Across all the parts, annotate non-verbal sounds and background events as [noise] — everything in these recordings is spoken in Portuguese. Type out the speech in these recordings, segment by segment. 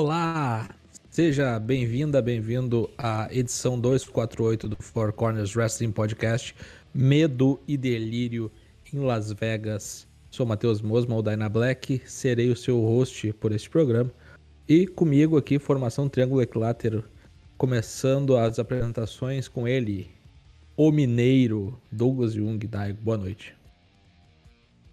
Olá! Seja bem-vinda, bem-vindo à edição 248 do Four Corners Wrestling Podcast Medo e Delírio em Las Vegas. Sou Matheus Mosma, o Dyna Black, serei o seu host por este programa. E comigo aqui, Formação Triângulo Equilátero, começando as apresentações com ele, o mineiro Douglas Jung. Daigo, boa noite.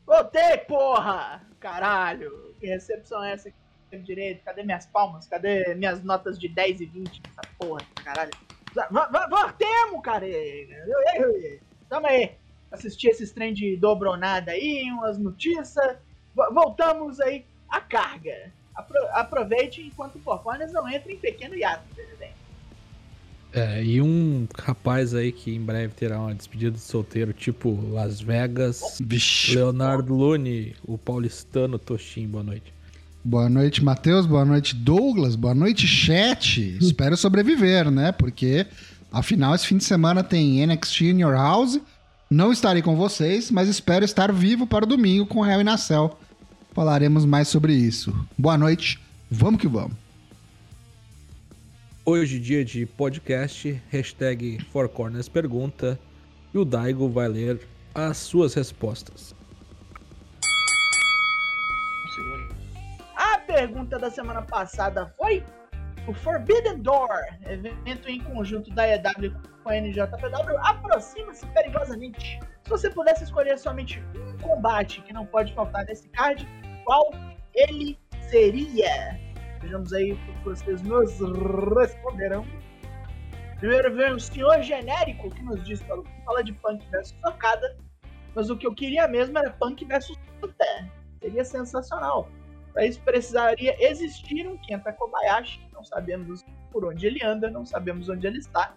Voltei, porra! Caralho! Que recepção é essa aqui? Direito? Cadê minhas palmas? Cadê minhas notas de 10 e 20? Essa porra, caralho. Voltemos, cara! Tamo aí. Assistir esses trem de dobronada aí, umas notícias. Voltamos aí à carga. Apro aproveite enquanto o Porcones não entra em pequeno hiato, presidente. É, e um rapaz aí que em breve terá uma despedida de solteiro, tipo Las Vegas. Vixe. Leonardo Lune, o paulistano Toshin, boa noite. Boa noite, Matheus. Boa noite, Douglas. Boa noite, chat. Espero sobreviver, né? Porque, afinal, esse fim de semana tem NXT in Your House. Não estarei com vocês, mas espero estar vivo para o domingo com Hell e Nacel. Falaremos mais sobre isso. Boa noite. Vamos que vamos. Hoje, dia de podcast, hashtag Four Corners pergunta, e o Daigo vai ler as suas respostas. Pergunta da semana passada foi o Forbidden Door, evento em conjunto da EW com a NJPW, aproxima-se perigosamente. Se você pudesse escolher somente um combate que não pode faltar nesse card, qual ele seria? Vejamos aí o que vocês nos responderão. Primeiro vem o senhor genérico que nos diz que fala de Punk versus Socada, mas o que eu queria mesmo era Punk versus Santa. Seria sensacional. Para isso precisaria existir um Kenta Kobayashi. Não sabemos por onde ele anda, não sabemos onde ele está.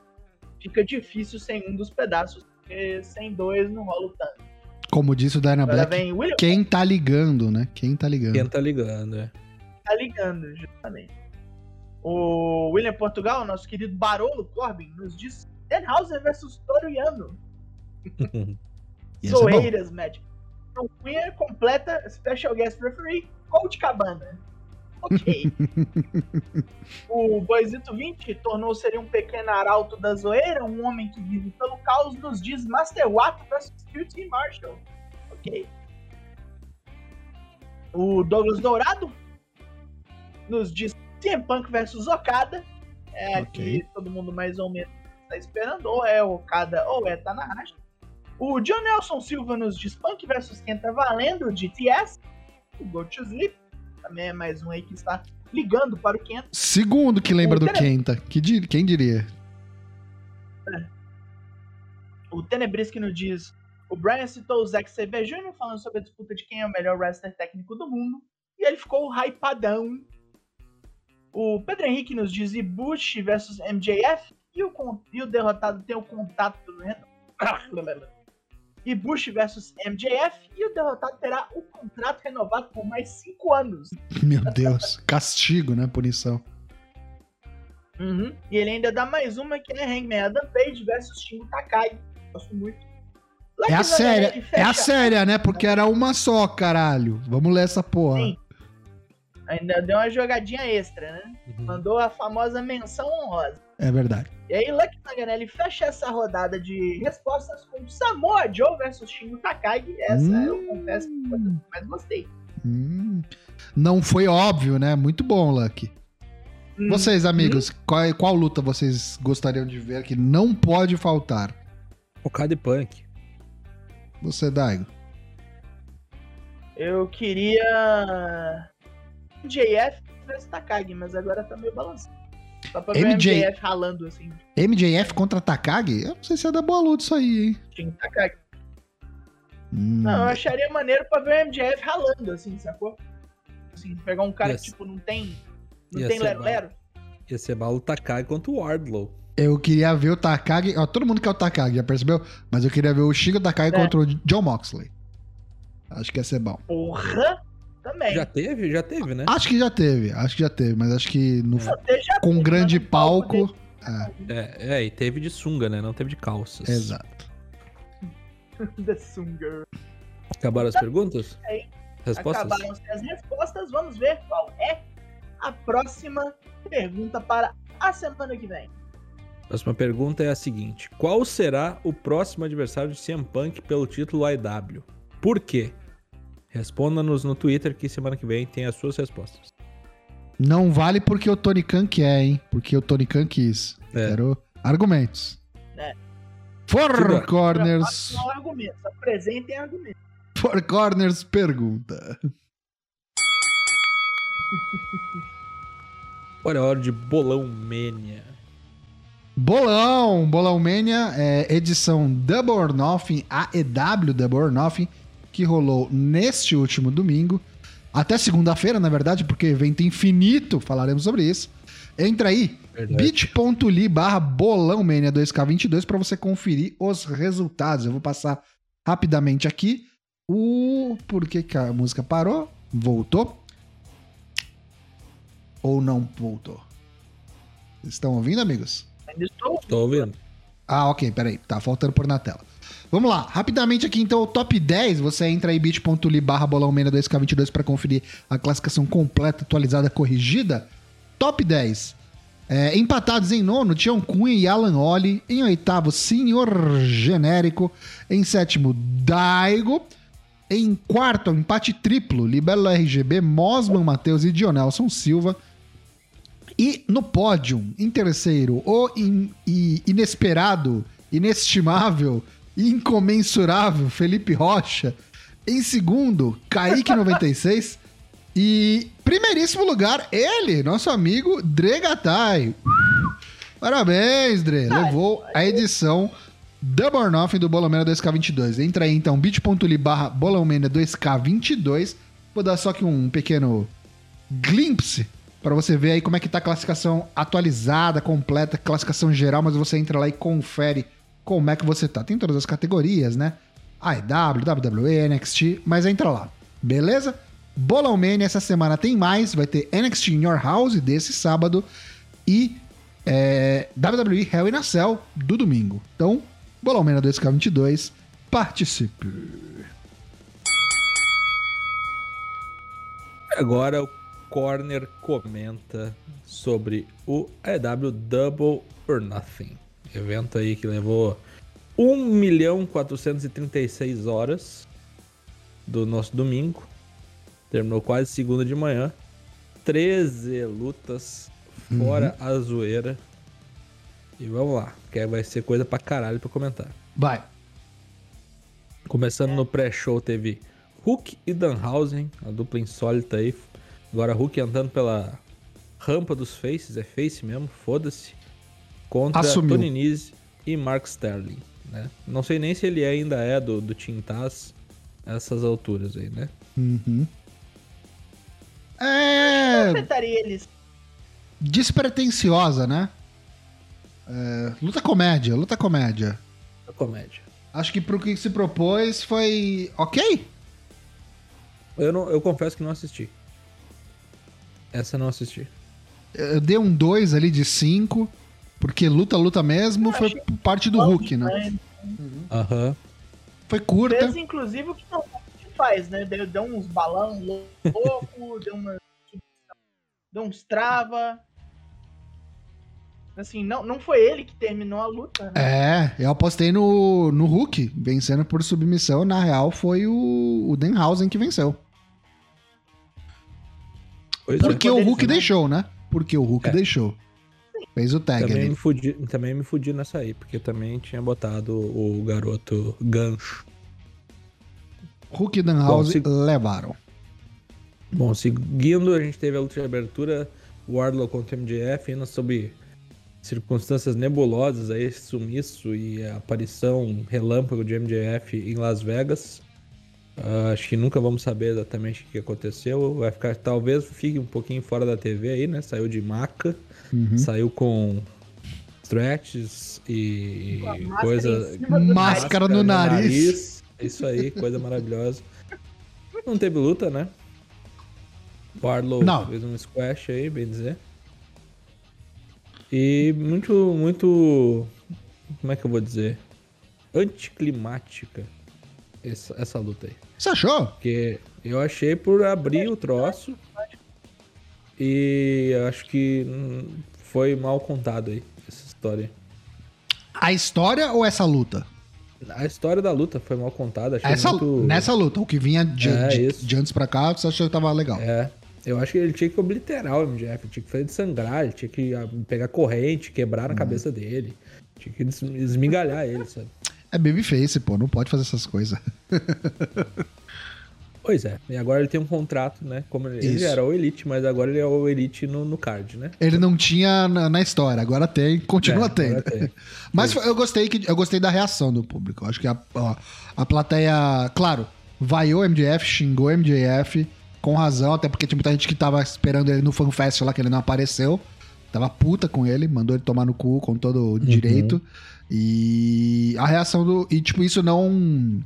Fica difícil sem um dos pedaços, porque sem dois não rola o tanto. Como disse o Dyna Black, quem tá ligando, né? Quem tá ligando. Quem tá ligando, é. Tá ligando, justamente. O William Portugal, nosso querido Barolo Corbin, nos diz Denhauser versus Toro Yano. [laughs] Zoeiras, é Magic. Então, Queer completa Special Guest Referee Coach Cabana. Ok. [laughs] o Boisito 20 tornou-se um pequeno arauto da zoeira, um homem que vive pelo caos, nos diz Master Watt vs QT Marshall. Ok. O Douglas Dourado nos diz CM Punk vs Okada. É okay. que todo mundo mais ou menos está esperando. Ou é Okada ou é Tanahashi. O John Nelson Silva nos diz Punk vs Kenta valendo GTS o Go to Sleep. Também é mais um aí que está ligando para o Kenta. Segundo que lembra o do Tene... Kenta. Que dir... Quem diria? É. O Tenebrisque nos diz: o Brian citou o Zack Sabre Jr. falando sobre a disputa de quem é o melhor wrestler técnico do mundo. E ele ficou hypadão. O Pedro Henrique nos diz Bush versus MJF. E o, e o derrotado tem o contato do [coughs] e Bush versus MJF e o derrotado terá o contrato renovado por mais cinco anos. Meu Deus, castigo, né? Punição. Uhum. E ele ainda dá mais uma que é Hangman Adam Page versus Shingo Takai. Gosto muito. é a séria, é a séria, né? Porque era uma só, caralho. Vamos ler essa porra. Sim. Ainda deu uma jogadinha extra, né? Uhum. Mandou a famosa menção honrosa. É verdade. E aí, Lucky Manganelli fecha essa rodada de respostas com Samoa Joe versus Shingo Takagi. Essa hum. eu confesso que foi a que mais gostei. Hum. Não foi óbvio, né? Muito bom, Lucky. Hum. Vocês, amigos, hum. qual, qual luta vocês gostariam de ver que não pode faltar? Okada e Punk. Você, Daigo? Eu queria. JF versus Takagi, mas agora tá meio balançado. Só pra MJ... MJF ralando, assim. MJF contra Takagi? Eu não sei se é da boa luta isso aí, hein? Sim, Takagi. Hum. Não, eu acharia maneiro pra ver o MJF ralando, assim, sacou? Assim, pegar um cara que, tipo, não tem. Não tem lero-lero. Ia ser mal o Takagi contra o Wardlow. Eu queria ver o Takagi. Ó, todo mundo quer o Takagi, já percebeu? Mas eu queria ver o Chico Takagi é. contra o John Moxley. Acho que ia ser bom. Porra! Também. Já teve? Já teve, né? Acho que já teve, acho que já teve, mas acho que no, com um grande palco. É. é. É, e teve de sunga, né? Não teve de calças. Exato. [laughs] The sunga. Acabaram as perguntas? É. Respostas? Acabaram as respostas, vamos ver qual é a próxima pergunta para a semana que vem. Próxima pergunta é a seguinte: Qual será o próximo adversário de CM Punk pelo título AEW? Por quê? Responda-nos no Twitter que semana que vem tem as suas respostas. Não vale porque o Tony Khan quer, hein? Porque o Tony Khan quis. É. Quero argumentos. É. Four. Corners. Não argumentos, apresentem argumentos. Four Corners pergunta. [laughs] Olha a hora de Bolão Mania. Bolão, Bolão Mania, é, edição Double or Nothing, AEW Double or Nothing, que rolou neste último domingo, até segunda-feira, na verdade, porque evento infinito, falaremos sobre isso. Entra aí, bit.ly barra Bolão Mania 2K22 para você conferir os resultados. Eu vou passar rapidamente aqui o... Por que, a música parou? Voltou? Ou não voltou? Estão ouvindo, amigos? Estou ouvindo. Ah, ok, peraí. Tá faltando por na tela. Vamos lá, rapidamente aqui então, o top 10, você entra aí bit.ly barra bolão 2K22 para conferir a classificação completa, atualizada, corrigida. Top 10. É, empatados em nono, Tião Cunha e Alan Oli. Em oitavo, Senhor Genérico. Em sétimo, Daigo. Em quarto, empate triplo, Libelo RGB, Mosman Matheus e Dionelson Silva. E no pódio, em terceiro, o in- i- inesperado, inestimável, incomensurável Felipe Rocha. Em segundo, Kaique 96. E primeiríssimo lugar, ele, nosso amigo Dre Gattai. Parabéns, Dre. Levou a edição or Nothing do Bolomena 2K22. Entra aí então, bit.ly barra Bolomena 2K22. Vou dar só aqui um pequeno glimpse para você ver aí como é que tá a classificação atualizada, completa, classificação geral, mas você entra lá e confere como é que você tá. Tem todas as categorias, né? AEW, WWE, NXT, mas entra lá. Beleza? Bolão Mania essa semana tem mais, vai ter NXT in Your House desse sábado e é, WWE Hell in a Cell do domingo. Então, Bolão Mania 2K22, participe. Agora o Corner comenta sobre o AEW Double or Nothing. Evento aí que levou 1 milhão 436 horas do nosso domingo. Terminou quase segunda de manhã. 13 lutas fora a zoeira. E vamos lá, que vai ser coisa pra caralho pra comentar. Vai. Começando no pré-show teve Hulk e Danhausen, a dupla insólita aí. Agora Hulk andando pela rampa dos faces, é face mesmo, foda-se. Contra Assumiu. Tony Nese e Mark Sterling, né? Não sei nem se ele ainda é do, do Team Taz essas alturas aí, né? Uhum. É. enfrentaria eles. despretensiosa, né? É, luta comédia, luta comédia. A comédia. Acho que pro que se propôs foi ok. Eu, não, eu confesso que não assisti. Essa eu não assisti. Eu dei um 2 ali de 5, porque luta, luta mesmo, foi parte do Hulk, né? Aham. Foi curta. Fez, inclusive, o que não faz, né? Deu, deu uns balão louco, [laughs] deu uma. Deu uns trava. Assim, não, não foi ele que terminou a luta, né? É, eu apostei no, no Hulk, vencendo por submissão. Na real, foi o, o Denhausen que venceu. Pois Porque é. o Hulk né? deixou, né? Porque o Hulk É. deixou. Fez o tag Também ali. me, fudi, também me fudi nessa aí, porque também tinha botado o garoto gancho. Hulk e Denhausen Bom, se- levaram. Bom, seguindo, a gente teve a luta de abertura, Wardlow contra o MJF, indo sob circunstâncias nebulosas, aí, esse sumiço e a aparição relâmpago de MJF em Las Vegas. Ah, acho que nunca vamos saber exatamente o que aconteceu. Vai ficar, talvez fique um pouquinho fora da TV aí, né? Saiu de maca, Uhum. saiu com stretches e máscara coisa. do Máscara no nariz. Isso aí, coisa maravilhosa. Não teve luta, né? Barlow Não. fez um squash aí, bem dizer. E muito, muito. Como é que eu vou dizer? Anticlimática essa, essa luta aí. Você achou? Porque eu achei por abrir o troço. E acho que hum, foi mal contado aí, essa história. A história ou essa luta? A história da luta foi mal contada. Achei Essa, muito... Nessa luta, o que vinha de, É, de, de antes pra cá, você achou que tava legal. É. Eu acho que ele tinha que obliterar o MJF, tinha que fazer de sangrar, ele tinha que ah, pegar corrente, quebrar na Uhum. cabeça dele. Tinha que esmigalhar ele, sabe? É babyface, pô, não pode fazer essas coisas. [laughs] Pois é. E agora ele tem um contrato, né? Como ele, ele era o Elite, mas agora ele é o Elite no, no card, né? Ele não tinha na, na história, agora tem, continua É, tendo. tem. [laughs] Mas eu gostei, que, eu gostei da reação do público. Eu acho que a, ó, a plateia, claro, vaiou o MJF, xingou o MJF, com razão, até porque tinha muita gente que tava esperando ele no FanFest lá, que ele não apareceu. Tava puta com ele, mandou ele tomar no cu com todo o direito. E a reação do. E, tipo, isso não.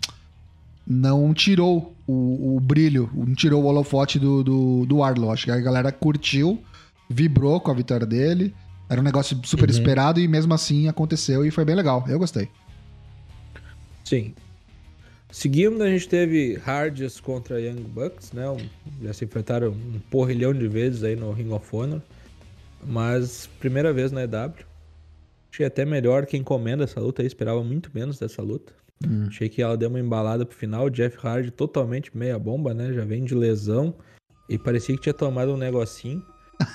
Não tirou o, o brilho, tirou o holofote do, do, do Arlo. Acho que a galera curtiu, vibrou com a vitória dele. Era um negócio super Uhum. esperado e mesmo assim aconteceu e foi bem legal. Eu gostei. Sim. Seguindo, a gente teve Hardys contra Young Bucks, né? Já se enfrentaram um porrilhão de vezes aí no Ring of Honor. Mas primeira vez na EW. Achei até melhor quem encomenda essa luta aí, esperava muito menos dessa luta. Achei que ela deu uma embalada pro final. Jeff Hardy totalmente meia bomba, né? Já vem de lesão. E parecia que tinha tomado um negocinho.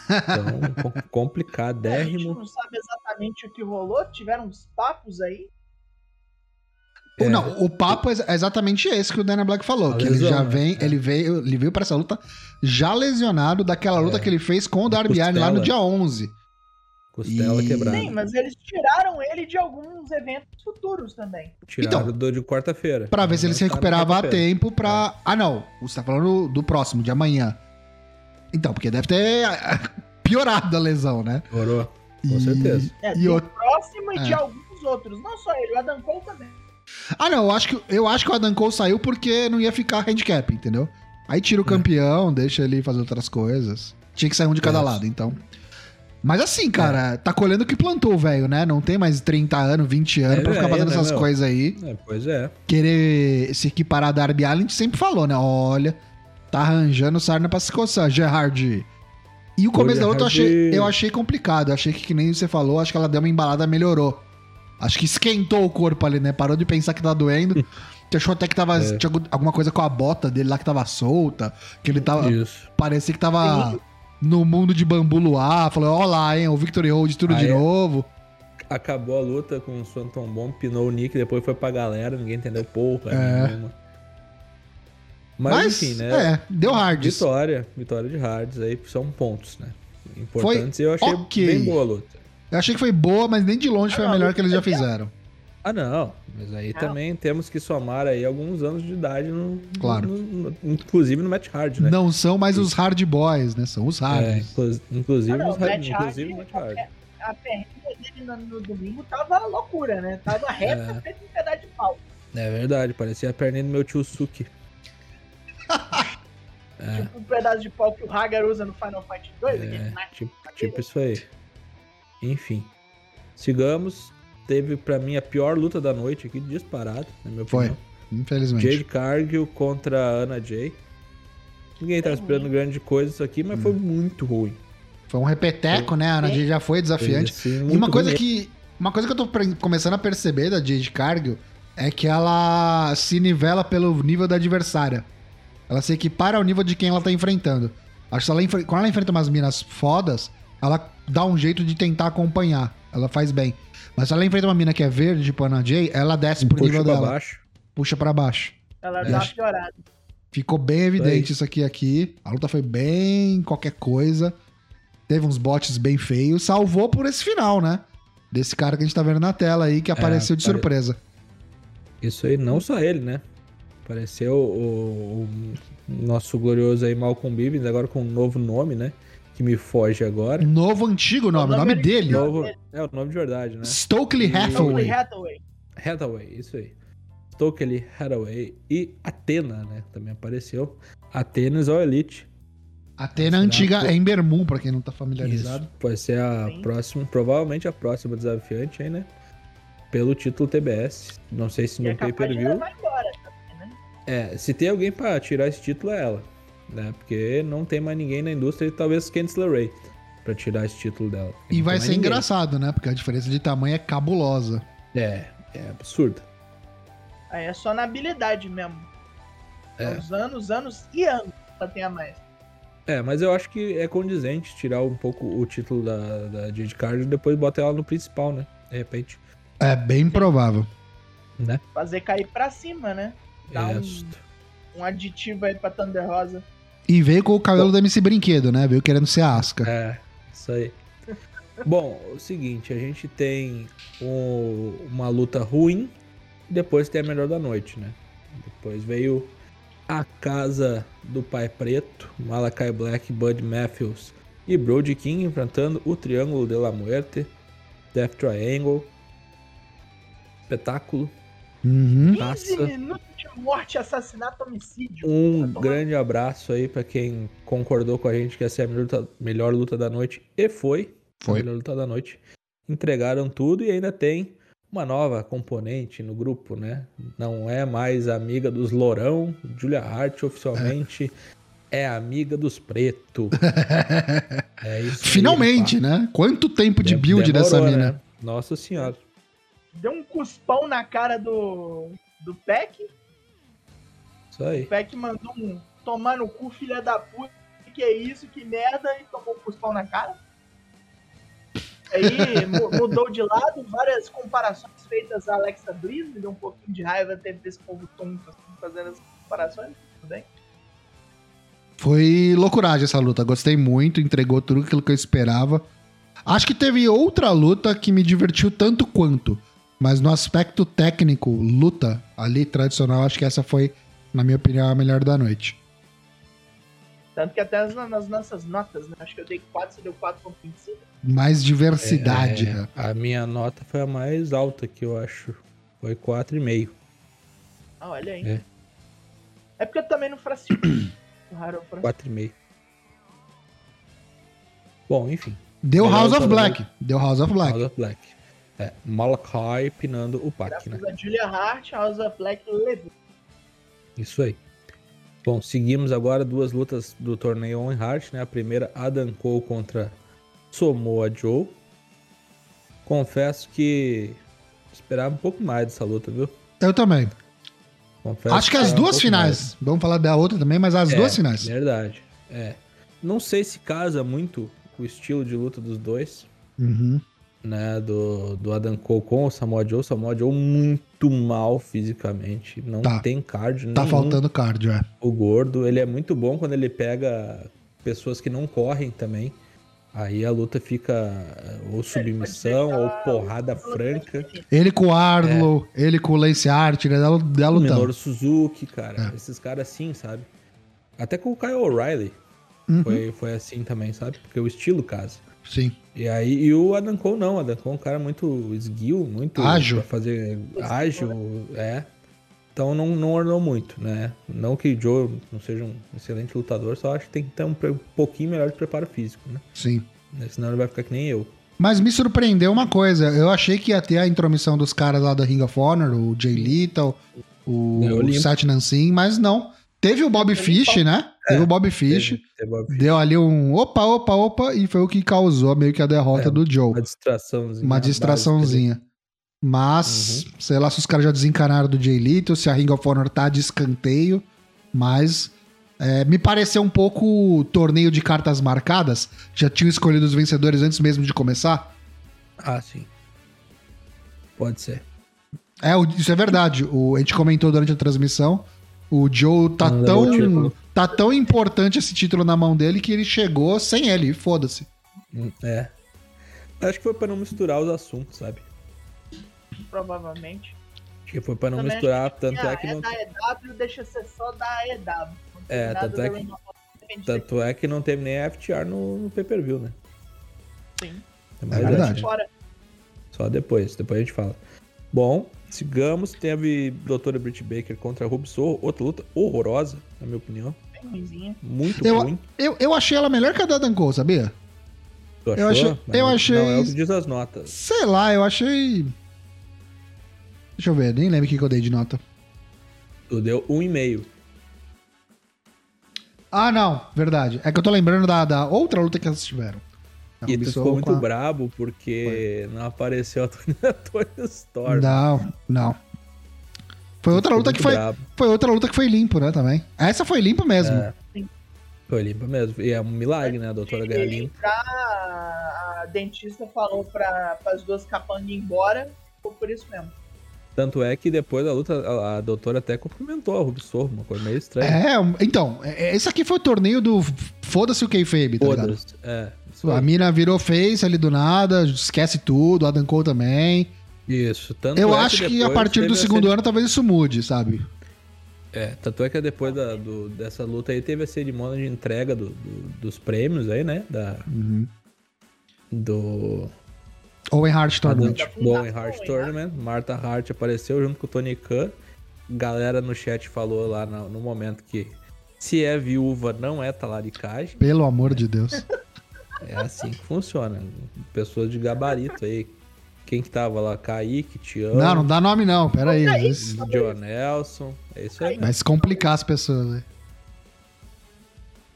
Então, [laughs] com- A gente complicadérrimo. não sabe exatamente o que rolou, tiveram uns papos aí. É. Não, o papo é ex- exatamente esse que o Dana Black falou. A que ele lesão, já né? vem, É. ele veio, ele veio para essa luta já lesionado daquela luta É. que ele fez com o Darby Allin lá no dia 11. Costela E- quebrada. Sim, mas eles tiraram ele de alguns eventos futuros também. Tiraram Então, do de quarta-feira. Pra ver se ele se recuperava a tempo pra. Ah, não. Você tá falando do próximo, de amanhã. Então, porque deve ter ah, [laughs] piorado a lesão, né? Piorou. Com E- certeza. É, E o- próximo e de É. alguns outros. Não só ele, o Adam Cole também. Ah, não. Eu acho, que, eu acho que o Adam Cole saiu porque não ia ficar handicap, entendeu? Aí tira o É. campeão, deixa ele fazer outras coisas. Tinha que sair um de cada É. lado, então. Mas assim, cara, tá colhendo o que plantou o velho, né? Não tem mais 30 anos, 20 anos É pra ficar velho, fazendo né, essas coisas aí. É, pois é. Querer se equiparar a Darby Allin, a gente sempre falou, né? Olha, tá arranjando sarna pra se coçar, Gerard. E o começo da luta eu achei, eu achei complicado. Eu achei que, que nem você falou, acho que ela deu uma embalada, melhorou. Acho que esquentou o corpo ali, né? Parou de pensar que tá doendo. [laughs] Você achou até que tava, É. tinha alguma coisa com a bota dele lá que tava solta. Que ele tava. Isso. Parecia que tava no mundo de bambu luar. Falou, ó lá, hein? O Victory Hold tudo Ah, de é? novo. Acabou a luta com o Swanton Bomb, pinou o Nick, depois foi pra galera, ninguém entendeu porra É. nenhuma. Mas, Mas, enfim, né? é, deu hard. Vitória, vitória de Hards aí são pontos, né? Importantes. e eu achei ok. bem boa a luta. Eu achei que foi boa, mas nem de longe foi a Ah, melhor que eles já é que- fizeram. Ah, não. Mas aí Não. também temos que somar aí alguns anos de idade, no, Claro. no- no- inclusive no Match Hard, né? Não são mais os hard boys, né? São os É, hard. inclu- inclusive, Ah, não, nos o hard, Matt inclusive no Match Hard. A perninha dele no, no domingo tava loucura, né? Tava reta, É. feito um pedaço de pau. É verdade, parecia a perninha do meu tio Suki. É. [laughs] Tipo um pedaço de pau que o Hagar usa no Final Fight 2. É, tipo, tipo isso aí. Enfim. Sigamos. Teve pra mim a pior luta da noite aqui, disparado, na minha Foi. opinião. Infelizmente. Jade Cargill contra a Anna Jay. Ninguém tá esperando grande coisa isso aqui, mas foi Hum. muito ruim. Foi um repeteco, né? A Ana Jade já foi desafiante. Foi, assim, E uma coisa ruim. que. Uma coisa que eu tô começando a perceber da Jade Cargill é que ela se nivela pelo nível da adversária. Ela se equipara ao nível de quem ela tá enfrentando. Acho que ela quando ela enfrenta umas minas fodas, ela dá um jeito de tentar acompanhar. Ela faz bem. Mas se ela enfrenta uma mina que é verde, tipo a Ana Jay, ela desce pro Puxa nível pra dela. baixo. Puxa pra baixo. Ela É. dá uma piorada. Ficou bem evidente Isso isso aqui aqui. A luta foi bem qualquer coisa. Teve uns botes bem feios. Salvou por esse final, né? Desse cara que a gente tá vendo na tela aí, que apareceu de pare- surpresa. Isso aí, não só ele, né? Apareceu o, o nosso glorioso aí Malcolm Bivens, agora com um novo nome, né? Que me foge agora. Novo antigo nome, o nome nome dele. Novo, é o nome de verdade, né? Stokely Stokely Hathaway. Hathaway. Hathaway, isso aí. Stokely Hathaway e Atena, né? Também apareceu. Atenas ao Elite. Atena antiga Ember Moon, pra quem não tá familiarizado. Isso. Vai ser a Sim. próxima, provavelmente a próxima desafiante aí, né? Pelo título TBS. Não sei se E é no de pay-per-view. né? É, se tem alguém pra tirar esse título é ela. Né? Porque não tem mais ninguém na indústria e talvez Candice LeRae pra tirar esse título dela. E Não vai ser ninguém. engraçado, né? Porque a diferença de tamanho é cabulosa. É, é absurdo. Aí é só na habilidade mesmo. É. Os anos, anos e anos pra ter a mais. É, mas eu acho que é condizente tirar um pouco o título da, da Jade Carter e depois botar ela no principal, né? De repente. É bem provável. Né? Fazer cair pra cima, né? Dá um, Isso. um aditivo aí pra Thunder Rosa. E veio com o cabelo da MC Brinquedo, né? Veio querendo ser asca. É, isso aí. Bom, o seguinte, a gente tem um- uma luta ruim e depois tem a melhor da noite, né? Depois veio a casa do Pai Preto, Malakai Black, Bud Matthews e Brody King enfrentando o Triângulo de la Muerte, Death Triangle. Espetáculo. Uhum. 15 Taça. Morte, assassinato, homicídio. Um grande abraço aí pra quem concordou com a gente que essa é a melhor luta, melhor luta da noite. E foi. Foi. A melhor luta da noite. Entregaram tudo e ainda tem uma nova componente no grupo, né? Não é mais amiga dos Lourão. Julia Hart oficialmente [laughs] é, amiga dos Preto. [laughs] É isso aí, Finalmente, pá. né? Quanto tempo de build dessa demorou, mina? né? Nossa senhora. Deu um cuspão na cara do, do Peck. Isso aí. O Peck mandou um tomar no cu, filha da puta. Que é isso, que merda. E tomou um cuspão na cara. Aí [laughs] mu- mudou de lado, várias comparações feitas a Alexa Bliss. Me deu um pouquinho de raiva ter desse povo tonto assim, fazendo as comparações. Tudo bem. Foi loucuragem essa luta. Gostei muito, entregou tudo aquilo que eu esperava. Acho que teve outra luta que me divertiu tanto quanto. Mas no aspecto técnico, luta ali tradicional, acho que essa foi, na minha opinião, a melhor da noite. Tanto que até nas, nossas notas, né? Acho que eu dei 4, você deu 4.25. Mais diversidade. É, né? a minha nota foi a mais alta que eu acho. Foi 4,5. Ah, olha aí. É. É, porque eu também não fraciono. [coughs] O Harold fraciono. 4,5. Bom, enfim. Deu Melhor House of Black. Deu House of Black. House of Black. É, Malakai pinando o Pac, Graças né? a Julia Hart, House of Black levou. Isso aí. Bom, seguimos agora duas lutas do torneio On Heart, né? A primeira, Adam Cole contra Samoa Joe. Confesso que esperava um pouco mais dessa luta, viu? Eu também. Confesso Acho que as esperava um duas pouco finais. Vamos falar da outra também, mas as É, duas finais. Verdade. É. Não sei se casa muito o estilo de luta dos dois, Uhum. né? Do, do Adam Cole com o Samoa Joe. O Samoa Joe muito mal fisicamente. Não Tá. tem cardio Tá nenhum. faltando cardio, é. O gordo, ele é muito bom quando ele pega pessoas que não correm também. Aí a luta fica eh, ou submissão ou porrada franca. Ele com o Arlo, ele com o Lance Art, ele dá, dá O lutão. Minoru Suzuki, cara. É. Esses caras assim, sabe? Até com o Kyle O'Reilly Uhum. foi, foi assim também, sabe? Porque o estilo casa. Sim. E aí, e o Adam Cole não, o Adam Cole é um cara muito esguio, muito Ágil. pra fazer ágil, é. Então não, não ornou muito, né? Não que o Joe não seja um excelente lutador, só acho que tem que ter um, um pouquinho melhor de preparo físico, né? Sim. Senão ele vai ficar que nem eu. Mas me surpreendeu uma coisa. Eu achei que ia ter a intromissão dos caras lá da Ring of Honor, o Jay Little, o Ganhou limpo. Sat Nansin, mas não. Teve o Bob Fish, né? Teve o Bob Fish. Teve- teve uma, Deu ali um opa, opa, opa, e foi o que causou meio que a derrota É, do Joe. uma distraçãozinha. Uma distraçãozinha. Mas, Uhum. sei lá se os caras já desencanaram do Jay Little, se a Ring of Honor tá de escanteio. Mas é, me pareceu um pouco torneio de cartas marcadas. Já tinham escolhido os vencedores antes mesmo de começar. Ah, sim. Pode ser. É, isso é verdade. O, a gente comentou durante a transmissão. O Joe tá Não tão, tá tão importante esse título na mão dele que ele chegou sem ele, foda-se. Hum, É. Acho que foi pra não misturar os assuntos, sabe? Provavelmente. Acho que foi pra não Também misturar, acho tanto Ah, é que não. da EW, deixa ser só da EW. É, tanto é que- Tanto é que não teve nem a FTR no, no pay-per-view, né? Sim. Verdade. é, Fora. Só depois, depois a gente fala. Bom, sigamos. Teve Doutora Britt Baker contra a Ruby Soho, outra luta horrorosa, na minha opinião. Bem. Muito Eu- ruim. Eu, eu achei ela melhor que a da Dan Cole, sabia? Tu eu achou? achei- Mas eu não- achei- Não é o que diz as notas. Sei lá, eu achei. Deixa eu ver, nem lembro o que que eu dei de nota. Tu deu um e meio. Ah, não, verdade. É que eu tô lembrando da, da outra luta que elas tiveram. E tu ficou muito a- brabo porque não apareceu a Tony, [laughs] a Tony Storm. Não, não. Foi outra luta que foi. brabo. Foi outra luta que foi limpo, né, também. Essa foi limpo mesmo. É. Foi limpa mesmo. E é um milagre, né? A doutora Galinha. pra- a dentista falou para as duas capangas ir embora, ficou por isso mesmo. Tanto é que depois da luta, a, a doutora até cumprimentou a Ruby Sorro, uma coisa meio estranha. É, então, é- esse aqui foi o torneio do foda-se o Kayfabe, tá ligado? É. A mina virou face ali do nada, esquece tudo, a Adam Cole também. Isso. Tanto Eu é acho que, a depois partir do a segundo ano talvez isso mude, sabe? É, tanto é que depois da- do- dessa luta aí teve a cerimônia de entrega do- do- dos prêmios aí, né? Da, do Owen Hart Tournament. Owen Hart hein, Tournament. Marta Hart apareceu junto com o Tony Khan. Galera no chat falou lá no, no momento que se é viúva não é talaricagem. Pelo amor de Deus. É assim que funciona. Pessoas de gabarito aí. Quem que tava lá? Kaique, Tião, Não, não dá nome não, pera aí. Kaique. Isso John Nelson. É isso aí. Vai se complicar as pessoas, né?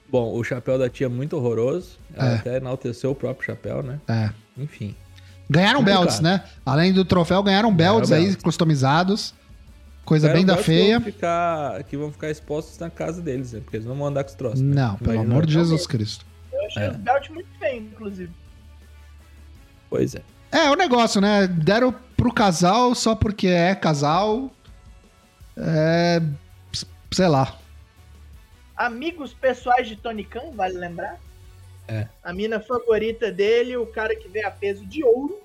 Bom, o chapéu da tia é muito horroroso. Ela É. até enalteceu o próprio chapéu, né? É. Enfim. Ganharam Complicado. belts, né? Além do troféu, ganharam belts aí, belts. customizados. Coisa Eram bem da belts que feia. vão ficar- que vão ficar expostos na casa deles, né? Porque eles não vão andar com os troços. né? Não, pelo Imagina- amor de Jesus Cristo. Eu achei É. os belt muito feio, inclusive. Pois é. É, o negócio, né? Deram pro casal só porque é casal. É. Sei lá. Amigos pessoais de Tony Khan, vale lembrar? É. A mina favorita dele, o cara que veio a peso de ouro.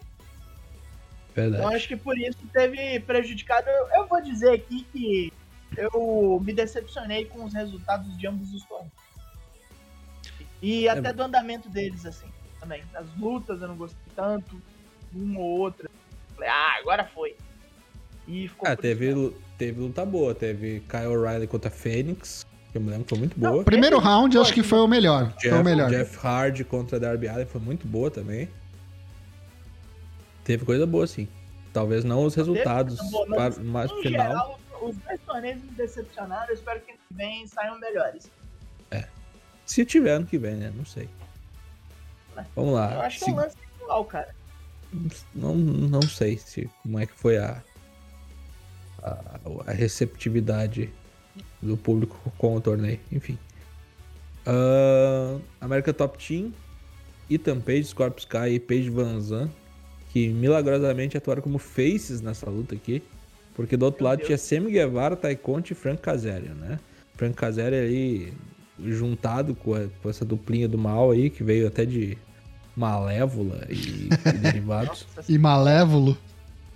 Então Verdade. acho que por isso teve prejudicado. Eu, eu vou dizer aqui que eu me decepcionei com os resultados de ambos os torneios. E até do andamento deles, assim, também. As lutas eu não gostei tanto, uma ou outra. Falei, ah, agora foi. E ficou Ah, teve, teve luta boa. Teve Kyle O'Reilly contra Fênix, que eu me lembro que foi muito Não, boa. Primeiro Teve- round, eu acho que foi o melhor. Foi o Jeff, melhor. Jeff Hardy contra Darby Allin foi muito boa também. Teve coisa boa, sim. Talvez não os resultados, mas, mas no final. geral, os dois torneios me decepcionaram. Eu espero que ano que vem saiam melhores. Se tiver ano que vem, né? Não sei. Vamos lá. Eu acho que é Se- um lance igual, cara. não, não sei se como é que foi a, a, a receptividade do público com o torneio. Enfim. Ah, América Top Team, Ethan Page, Scorpio Sky e Paige Van Zandt, que milagrosamente atuaram como faces nessa luta aqui. Porque do outro Meu lado Deus. tinha Sammy Guevara, Tai Conte e Frank Kazarian, né? Frank Kazarian ali juntado com, a- com essa duplinha do mal aí, que veio até de Malévola e, e [laughs] derivados. Nossa, E Malévolo.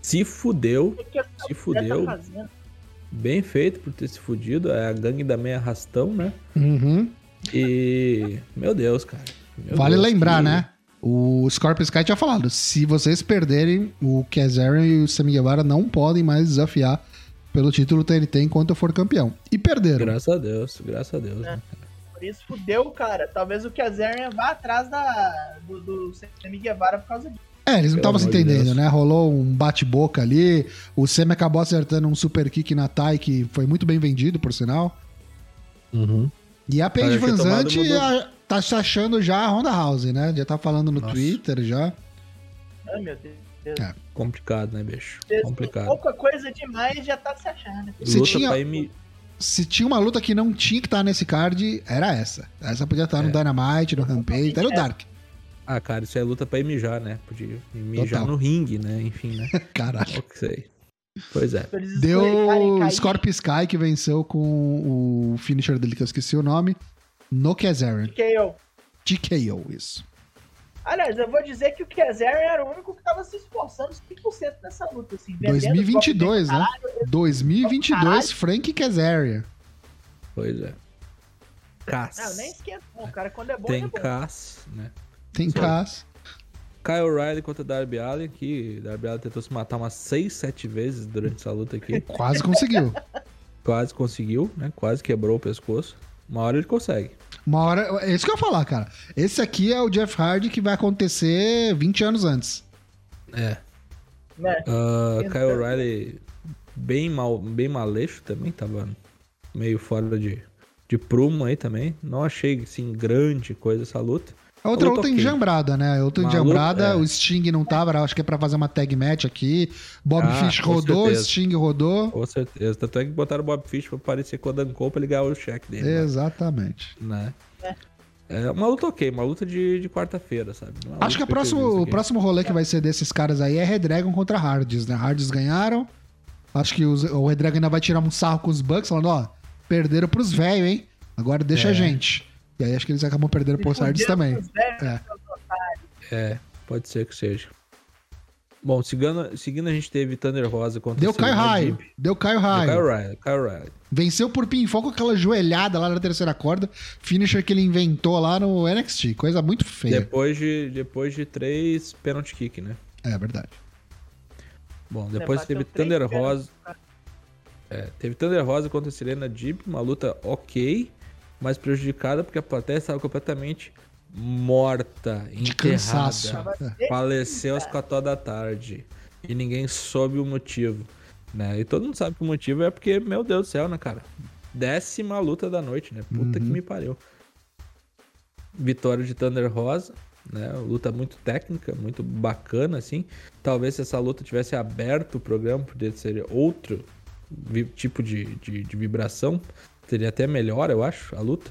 Se fudeu, que essa se fudeu. Tá? Bem feito por ter se fudido. É a gangue da meia arrastão, né? Uhum. E. Meu Deus, cara. Meu Vale Deus, lembrar, que- né? O Scorpio Sky tinha falado: se vocês perderem, o Kazarian e o Sammy Guevara não podem mais desafiar pelo título TNT enquanto eu for campeão. E perderam. Graças a Deus, graças a Deus. né? Por isso fudeu, cara. Talvez o Kazarian vá atrás da, do, do Sammy Guevara por causa disso. É, eles não estavam se entendendo, Deus. né? Rolou um bate-boca ali. O Sammy acabou acertando um super kick na Tai, que foi muito bem vendido, por sinal. E a Paige Parece ter Van tomado Zandt uma a- tá se achando já a Honda House, né? Já tá falando no Nossa. Twitter já. Ai, meu Deus. É. Complicado, né, bicho? Complicado. Pouca coisa demais já tá se achando. Se Luta tinha- M... Se tinha uma luta que não tinha que estar nesse card, era essa. Essa podia estar no É. Dynamite, no Rampage, até no É. Dark. Ah, cara, isso é luta pra mijar, né? Podia mijar Total. no ringue, né? Enfim, né? [laughs] Que sei. Pois é. Deu. Scorpio Sky que venceu com o finisher dele, que eu esqueci o nome. No Kazarian. TKO. TKO, isso. Aliás, eu vou dizer que o Kazarian era o único que tava se esforçando 100% nessa luta, assim. vendendo 2022, golpe né? caralho. 2022, Caralho. Frank Kazarian. Pois é. Cass. Não, nem esquenta. não. O cara, quando é bom, Tem é bom. Cass, né? Tem caso. Kyle O'Reilly contra Darby Allin, que Darby Allin tentou se matar umas 6, 7 vezes durante essa luta aqui. [laughs] Quase conseguiu. Quase conseguiu, né? Quase quebrou o pescoço. Uma hora ele consegue. Uma hora. É isso que eu ia falar, cara. Esse aqui é o Jeff Hardy que vai acontecer 20 anos antes. É. Né? Uh. Kyle O'Reilly bem mal, bem maleixo também, tava meio fora de de prumo aí também. Não achei, assim, grande coisa essa luta. A outra luta enjambrada, né? A outra Uma enjambrada, luta, é. o Sting não tava, acho que é pra fazer uma tag match aqui. Bob Ah, Fish rodou, certeza. Sting rodou. Com certeza. Tanto é que botaram o Bob Fish pra parecer com o Dan Cole pra ganhar o cheque dele. né? Exatamente. né? É uma luta ok, uma luta de, de quarta-feira, sabe? É uma Acho que o próximo, o próximo rolê que vai ser desses caras aí é Red Dragon contra Hardys, né? Hardys ganharam. Acho que os- o Red Dragon ainda vai tirar um sarro com os Bucks, falando, ó, perderam pros velhos, hein? Agora deixa É. a gente. E aí acho que eles acabam perdendo Hardys fuderam também. É. É, pode ser que seja. Bom, seguindo, seguindo a gente teve Thunder Rosa contra Deu Caio Raio. Deu Caio Deu Raio. Kyle Riley. Venceu por pinfall com aquela joelhada lá na terceira corda. Finisher que ele inventou lá no NXT. Coisa muito feia. Depois de, depois de três penalty kick, né? É verdade. Bom, depois bateu teve Thunder. Rosa. É, teve Thunder Rosa contra Serena Deeb, uma luta ok, mas prejudicada porque a plateia estava completamente morta, De cansaço. enterrada. É. Faleceu às 4 da tarde. E ninguém soube o motivo. Né? E todo mundo sabe que o motivo é porque, meu Deus do céu, né, cara? Décima luta da noite, né? Puta que me pariu. Vitória de Thunder Rosa, né? Luta muito técnica, muito bacana, assim. Talvez se essa luta tivesse aberto o programa, poderia ser outro tipo de, de, de vibração. Seria até melhor, eu acho, a luta.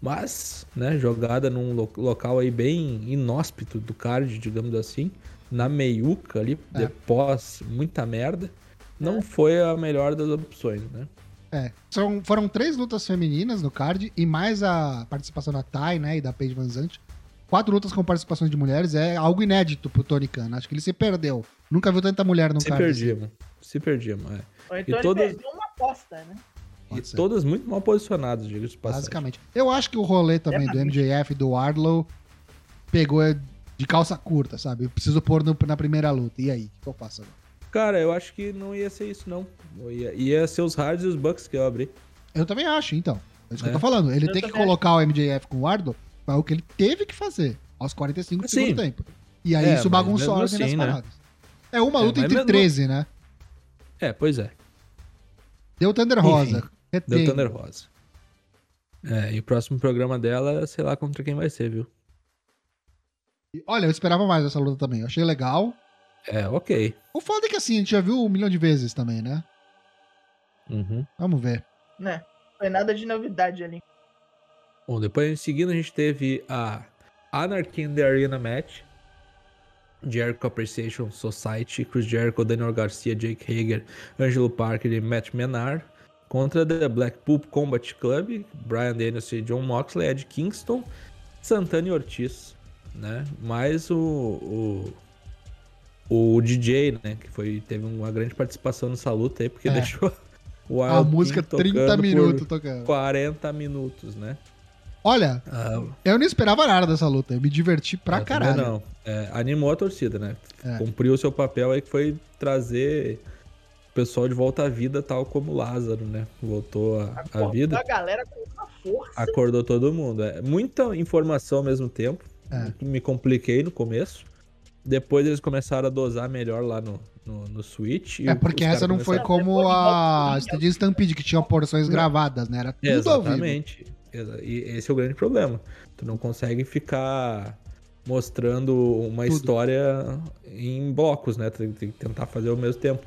Mas, né, jogada num lo- local aí bem inóspito do card, digamos assim, na meiuca ali, É. depois muita merda, não foi a melhor das opções, né? É. São, foram três lutas femininas no card e mais a participação da Thay, né, e da Paige Van Zandt. Quatro lutas com participações de mulheres é algo inédito pro Tony Khan. Acho que ele se perdeu. Nunca viu tanta mulher no Se card. assim. perdíamos, se perdíamos, é. Ou então ele todas- perdeu uma aposta, né? E ser. todas muito mal posicionadas, de passagem. Basicamente. Eu acho que o rolê também do MJF e do Wardlow pegou de calça curta, sabe? Eu preciso pôr no- na primeira luta. E aí? O que eu faço agora? Cara, eu acho que não ia ser isso, não. Ia, ia ser os Hards e os Bucks que eu abri. Eu também acho, então. É isso que eu É. tô falando. Ele Eu tem que colocar o MJF com o Wardlow, foi o que ele teve que fazer aos 45 do Sim. segundo tempo. E aí É, isso bagunçou a ordem das né? paradas. É uma É, luta entre mesmo- 13, né? É, pois é. Deu Thunder Rosa. Retém. Thunder Rosa. É, e o próximo programa dela, sei lá contra quem vai ser, viu? Olha, eu esperava mais essa luta também. Eu achei legal. É, ok. O foda é que assim, a gente já viu um milhão de vezes também, né? Uhum. Vamos ver. Né? Foi nada de novidade ali. Bom, depois em seguida a gente teve a Anarchy in the Arena Match. Jericho Appreciation Society, Chris Jericho, Daniel Garcia, Jake Hager, Angelo Parker e Matt Menard. Contra The Blackpool Combat Club, Brian Danielson e John Moxley, Ed Kingston, Santana e Ortiz. Né? Mais o, o, o DJ, né? Que foi, teve uma grande participação nessa luta aí, porque É. deixou o a música King 30 tocando por minutos tocando. 40 minutos, né? Olha, Ah, eu não esperava nada dessa luta. Eu me diverti pra caralho. Não. É, animou a torcida, né? É. Cumpriu o seu papel aí que foi trazer pessoal de volta à vida, tal como Lázaro, né? Voltou à- vida, A galera com uma força. acordou todo mundo. É muita informação ao mesmo tempo. É. Me compliquei no começo. Depois eles começaram a dosar melhor lá no, no, no Switch. e É porque essa não foi como a Stadium Stampede, que tinha porções gravadas, né? Era tudo ao vivo. Exatamente. E esse é o grande problema. Tu não consegue ficar mostrando uma Tudo. história em blocos, né? Tem que tentar fazer ao mesmo tempo.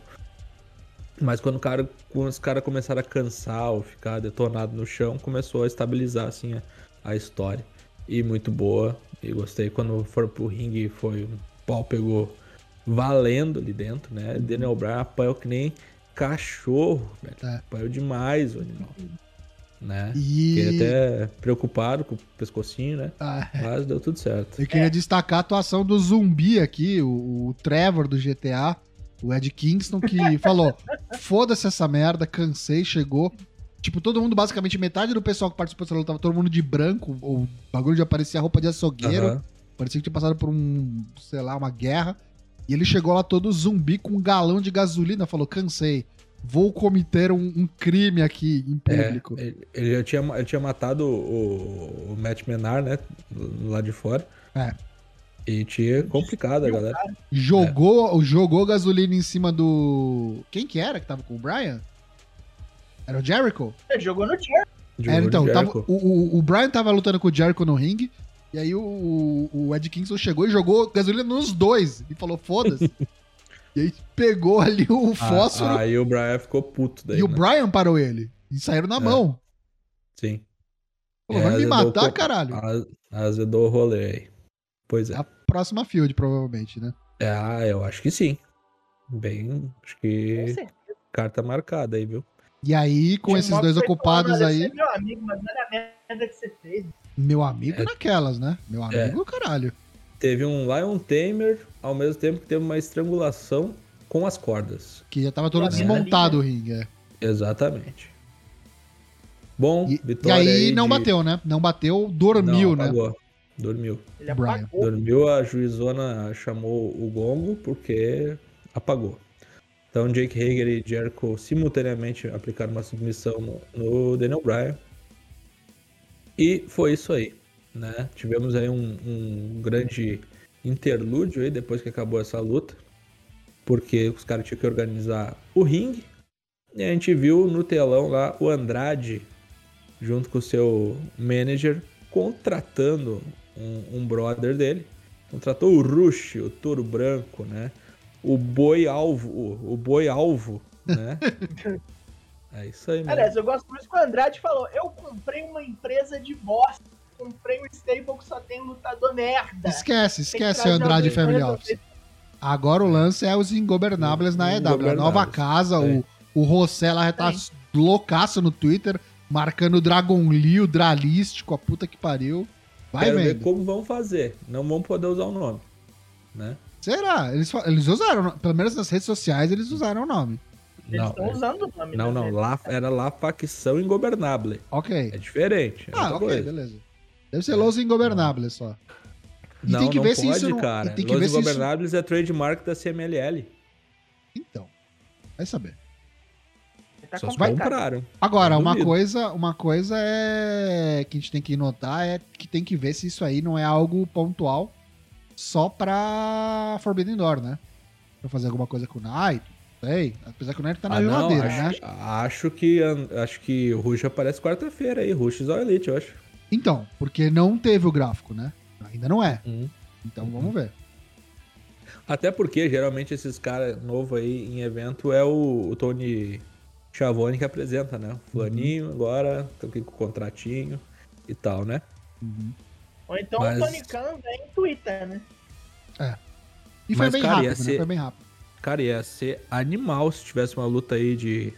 Mas quando, o cara, quando os caras começaram a cansar ou ficar detonado no chão, começou a estabilizar assim a, a história. E muito boa. E gostei quando foram pro ringue foi um pau pegou valendo ali dentro, né? Daniel Bryan apanhou que nem cachorro, velho. É. Apanhou demais o animal. Né? E Fiquei até preocupado com o pescocinho, né? Ah, Mas deu tudo certo. eu queria destacar a atuação do zumbi aqui, o, o Trevor do GTA, o Ed Kingston, que [laughs] falou: foda-se essa merda, cansei, chegou. Tipo, todo mundo, basicamente, metade do pessoal que participou dessa luta tava todo mundo de branco, o bagulho já parecia roupa de açougueiro. Aham. Parecia que tinha passado por um, sei lá, uma guerra. E ele chegou lá todo zumbi com um galão de gasolina. Falou: cansei. Vou cometer um, um crime aqui em É, público. ele, ele já tinha, ele tinha matado o, o Matt Menard, né? Lá de fora. É. E tinha complicado a galera. Jogou, jogou gasolina em cima do. Quem que era que tava com o Brian? Era o Jericho? Ele jogou no tier. De É, então, de tava- Jericho. o, o, o Brian tava lutando com o Jericho no ringue, e aí o, o Ed Kingston chegou e jogou gasolina nos dois. E falou, foda-se. [laughs] e aí pegou ali o Ah, fósforo Aí o Brian ficou puto daí. e o né? Brian parou ele. E saíram na É. mão. Sim. É, vai me matar, o caralho. Az- Azedou o rolê aí. Pois é. A próxima field, provavelmente, né? É, Ah, eu acho que sim. Bem, acho que carta marcada aí, viu? E aí, com Tinha esses dois ocupados falando, "Olha, aí, Você é meu amigo, mas olha a merda que você fez. meu amigo É. naquelas, né? Meu amigo, caralho. Teve um Lion Tamer, ao mesmo tempo que teve uma estrangulação com as cordas. Que já tava todo desmontado o ali, ringue. é. Exatamente. Bom, E, e vitória aí não de- bateu, né? Não bateu, dormiu, Não, né? Dormiu. Ele apagou. Dormiu, a juizona chamou o gongo porque apagou. Então Jake Hager e Jericho simultaneamente aplicaram uma submissão no, no Daniel Bryan. E foi isso aí, né? Tivemos aí um, um grande interlúdio aí depois que acabou essa luta, porque os caras tinham que organizar o ringue. E a gente viu no telão lá o Andrade junto com o seu manager contratando um, um brother dele. Contratou o Rush, o touro branco, né? O boi alvo, o, o boi alvo, né? [laughs] é isso aí, mano. Aliás, eu gosto muito que o Andrade falou: eu comprei uma empresa de bosta. Comprei um stable que só tem lutador merda. Esquece, esquece o Andrade Family Office. Agora o lance é os ingobernáveis na EW. A nova casa, É. o, o Rossella já tá loucaço no Twitter, marcando o Dragon Lee, o Dralístico, a puta que pariu. Vai Quero ver vendo. como vão fazer. Não vão poder usar o nome, né? Será? Eles, eles usaram, pelo menos nas redes sociais, eles usaram o nome. Eles Não, estão é- usando o nome não, não. Lá, era lá facção ingobernável. Ok. É diferente. É ah, ok, coisa. beleza. Deve ser Los Ingobernáveis só. E Não, tem que não ver pode, se isso não. cara. tem que Los ver se isso... É trademark da CMLL. Então. Vai saber. Tá Só complicado. compraram. Agora, uma coisa, uma coisa é que a gente tem que notar é que tem que ver se isso aí não é algo pontual só pra Forbidden Door, né? Pra fazer alguma coisa com o Knight, não sei. Apesar que o Knight tá na Ah, não, geladeira, né? acho, acho que acho que o Rush aparece quarta-feira aí, Rush All Elite, eu acho. Então, porque não teve o gráfico, né? Ainda não é. Uhum. Então vamos ver. Até porque geralmente esses caras novos aí em evento é o, o Tony Schiavone que apresenta, né? O Fulaninho agora, tô aqui com o contratinho e tal, né? Ou então Mas- o Tony Khan vem no Twitter, né? E foi Mas, bem cara, rápido, né? ser- Foi bem rápido. Cara, ia ser animal se tivesse uma luta aí de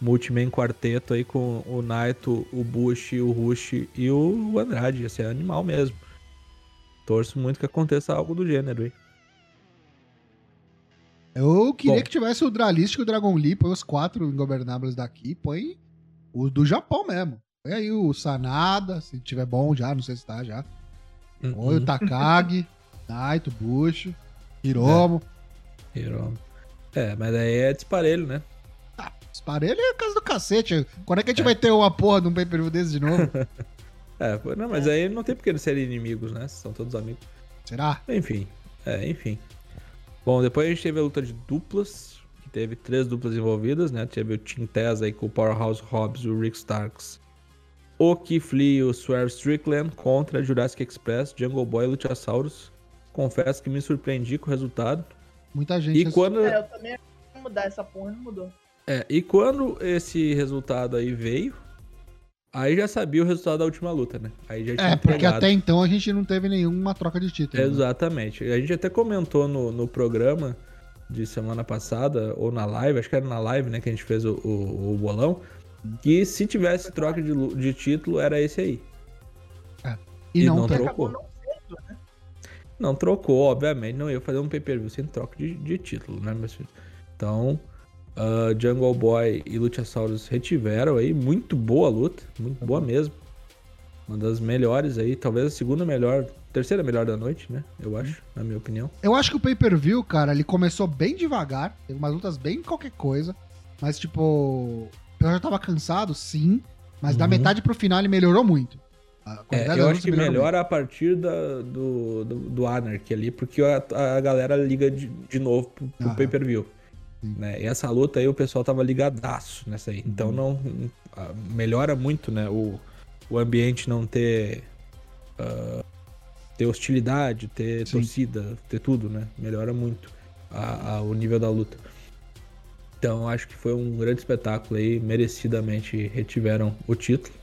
multiman quarteto aí com o Naito, o Bush, o Rush e o Andrade. Ia ser animal mesmo. Torço muito que aconteça algo do gênero aí. Eu queria Bom. que tivesse o Dralístico e o Dragon Lee, põe os quatro ingobernáveis daqui, põe o do Japão mesmo. Põe aí o Sanada, se tiver bom já, não sei se tá já. Põe Uhum. o Takagi, [laughs] Naito, Bush, Hiromo. Hiromu. É, mas aí é disparelho, né? Esparelho é a casa do cacete. Quando é que a gente É. vai ter uma porra de um pay-per-view desse de novo? [laughs] É, não, mas aí não tem porque eles serem inimigos, né? São todos amigos. Será? Enfim, é, enfim. Bom, depois a gente teve a luta de duplas, que teve três duplas envolvidas, né? Teve o Team Taz aí com o Powerhouse Hobbs e o Rick Starks. O Keith Lee e o Swerve Strickland contra Jurassic Express, Jungle Boy e Luchasaurus. Confesso que me surpreendi com o resultado. Muita gente. E quando, É, eu também ia mudar essa porra, não mudou. é, e quando esse resultado aí veio, aí já sabia o resultado da última luta, né? Aí já tinha É, porque entregado. até então a gente não teve nenhuma troca de título. né? Exatamente. A gente até comentou no, no programa de semana passada, ou na live, acho que era na live, né, que a gente fez o, o, o bolão, que se tivesse troca de, de título, era esse aí. E, e não, não trocou. Acabou não sendo, né? Não trocou, obviamente, não ia fazer um pay-per-view sem troca de, de título, né, meus filhos? Então, ah, Jungle Boy e Luchasaurus retiveram aí, muito boa luta, muito boa mesmo. Uma das melhores aí, talvez a segunda melhor, terceira melhor da noite, né, eu acho, na minha opinião. Eu acho que o pay-per-view, cara, ele começou bem devagar. Teve umas lutas bem qualquer coisa. Mas, tipo, pessoal já tava cansado, sim. Mas da Uhum. metade pro final ele melhorou muito. É, eu acho que melhora a partir da- do, do, do Anarchy ali, porque a, a galera liga de, de novo pro, pro pay-per-view. Né? E essa luta aí o pessoal tava ligadaço nessa aí. Então não ah, melhora muito, né? O, o ambiente não ter ah, ter hostilidade, ter Sim. torcida, ter tudo, né? Melhora muito a- a- o nível da luta. Então acho que foi um grande espetáculo aí, merecidamente retiveram o título.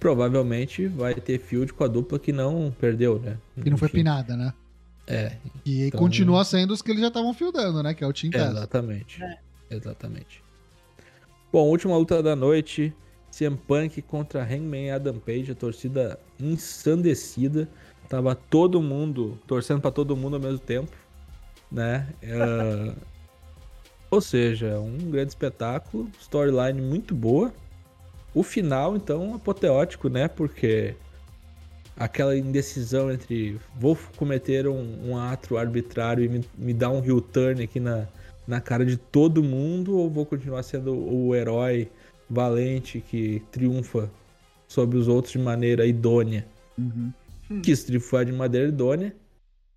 Provavelmente vai ter field com a dupla que não perdeu, né? Que não foi pinada, né? É, E Então- continua sendo os que eles já estavam fieldando, né? Que é o Team Taz. Exatamente. É. Exatamente. Bom, última luta da noite. CM Punk contra Hangman e Adam Page. A torcida ensandecida. Tava todo mundo torcendo pra todo mundo ao mesmo tempo. Né? É, [laughs] Ou seja, um grande espetáculo. Storyline muito boa. O final, então, apoteótico, né? Porque aquela indecisão entre vou cometer um, um ato arbitrário e me, me dar um heel turn aqui na, na cara de todo mundo ou vou continuar sendo o herói valente que triunfa sobre os outros de maneira idônea? Uhum. Quis triunfar de maneira idônea,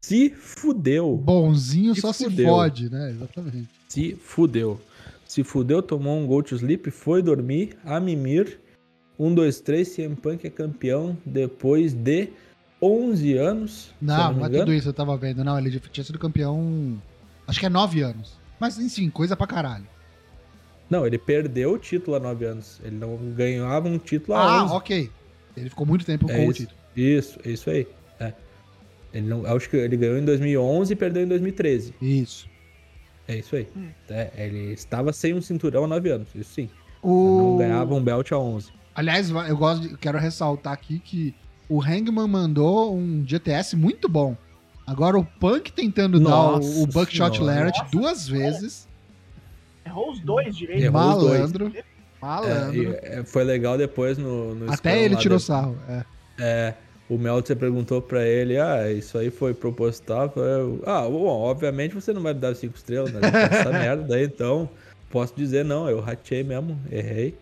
se fudeu. Bonzinho Se só se fudeu. fode, né? Exatamente. Se fudeu. Se fudeu, tomou um go to sleep, foi dormir, a mimir. 1, 2, 3, CM Punk é campeão depois de 11 anos. Não, me não é tudo isso, eu tava vendo. Não, ele tinha sido campeão. Acho que é nove anos. Mas, enfim, coisa pra caralho. Não, ele perdeu o título há 9 anos. Ele não ganhava um título há Ah, 11. ok. Ele ficou muito tempo É com o isso. título. Isso, é isso aí. É. Ele não, acho que ele ganhou em 2011 e perdeu em 2013. Isso. É isso aí. É, ele estava sem um cinturão há 9 anos, isso sim. O... Não ganhava um belt há 11. Aliás, eu gosto de, quero ressaltar aqui que o Hangman mandou um GTS muito bom. Agora o Punk tentando Nossa dar o, o Buckshot. Lariat duas vezes. Errou os dois direito. Errou os dois. malandro. É, Malandro. e, é, foi legal depois no, no Até ele tirou de- sarro. É. É, o Meltzer perguntou pra ele, ah, isso aí foi proposital? Eu, ah, bom, obviamente você não vai me dar cinco estrelas, né? Essa [laughs] merda daí, então, posso dizer não, eu ratei mesmo, errei.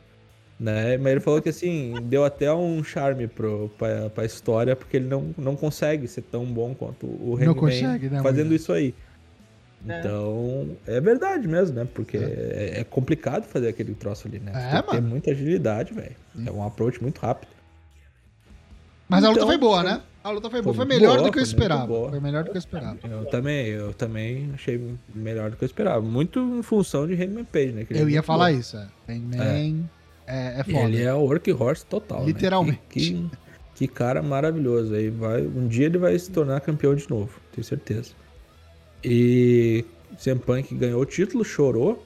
Né? Mas ele falou que assim, deu até um charme pro, pra, pra história, porque ele não, não consegue ser tão bom quanto o Hangman consegue, né, fazendo mas- isso aí. É. Então, é verdade mesmo, né? Porque é, é complicado fazer aquele troço ali, né? É, tem mano. muita agilidade, velho. É um approach muito rápido. Mas a luta Então, foi boa, foi- né? A luta foi boa. foi Foi muito melhor boa, do que eu foi esperava. boa. Foi melhor do que eu esperava. Eu também, eu também achei melhor do que eu esperava. Muito em função de Hangman Page, né? que Eu é ia falar bom. isso. É. Hangman é, é foda. Ele é o workhorse total. né? Literalmente. Que, que, que cara maravilhoso. Aí vai, um dia ele vai se tornar campeão de novo, tenho certeza. E CM Punk ganhou o título, chorou.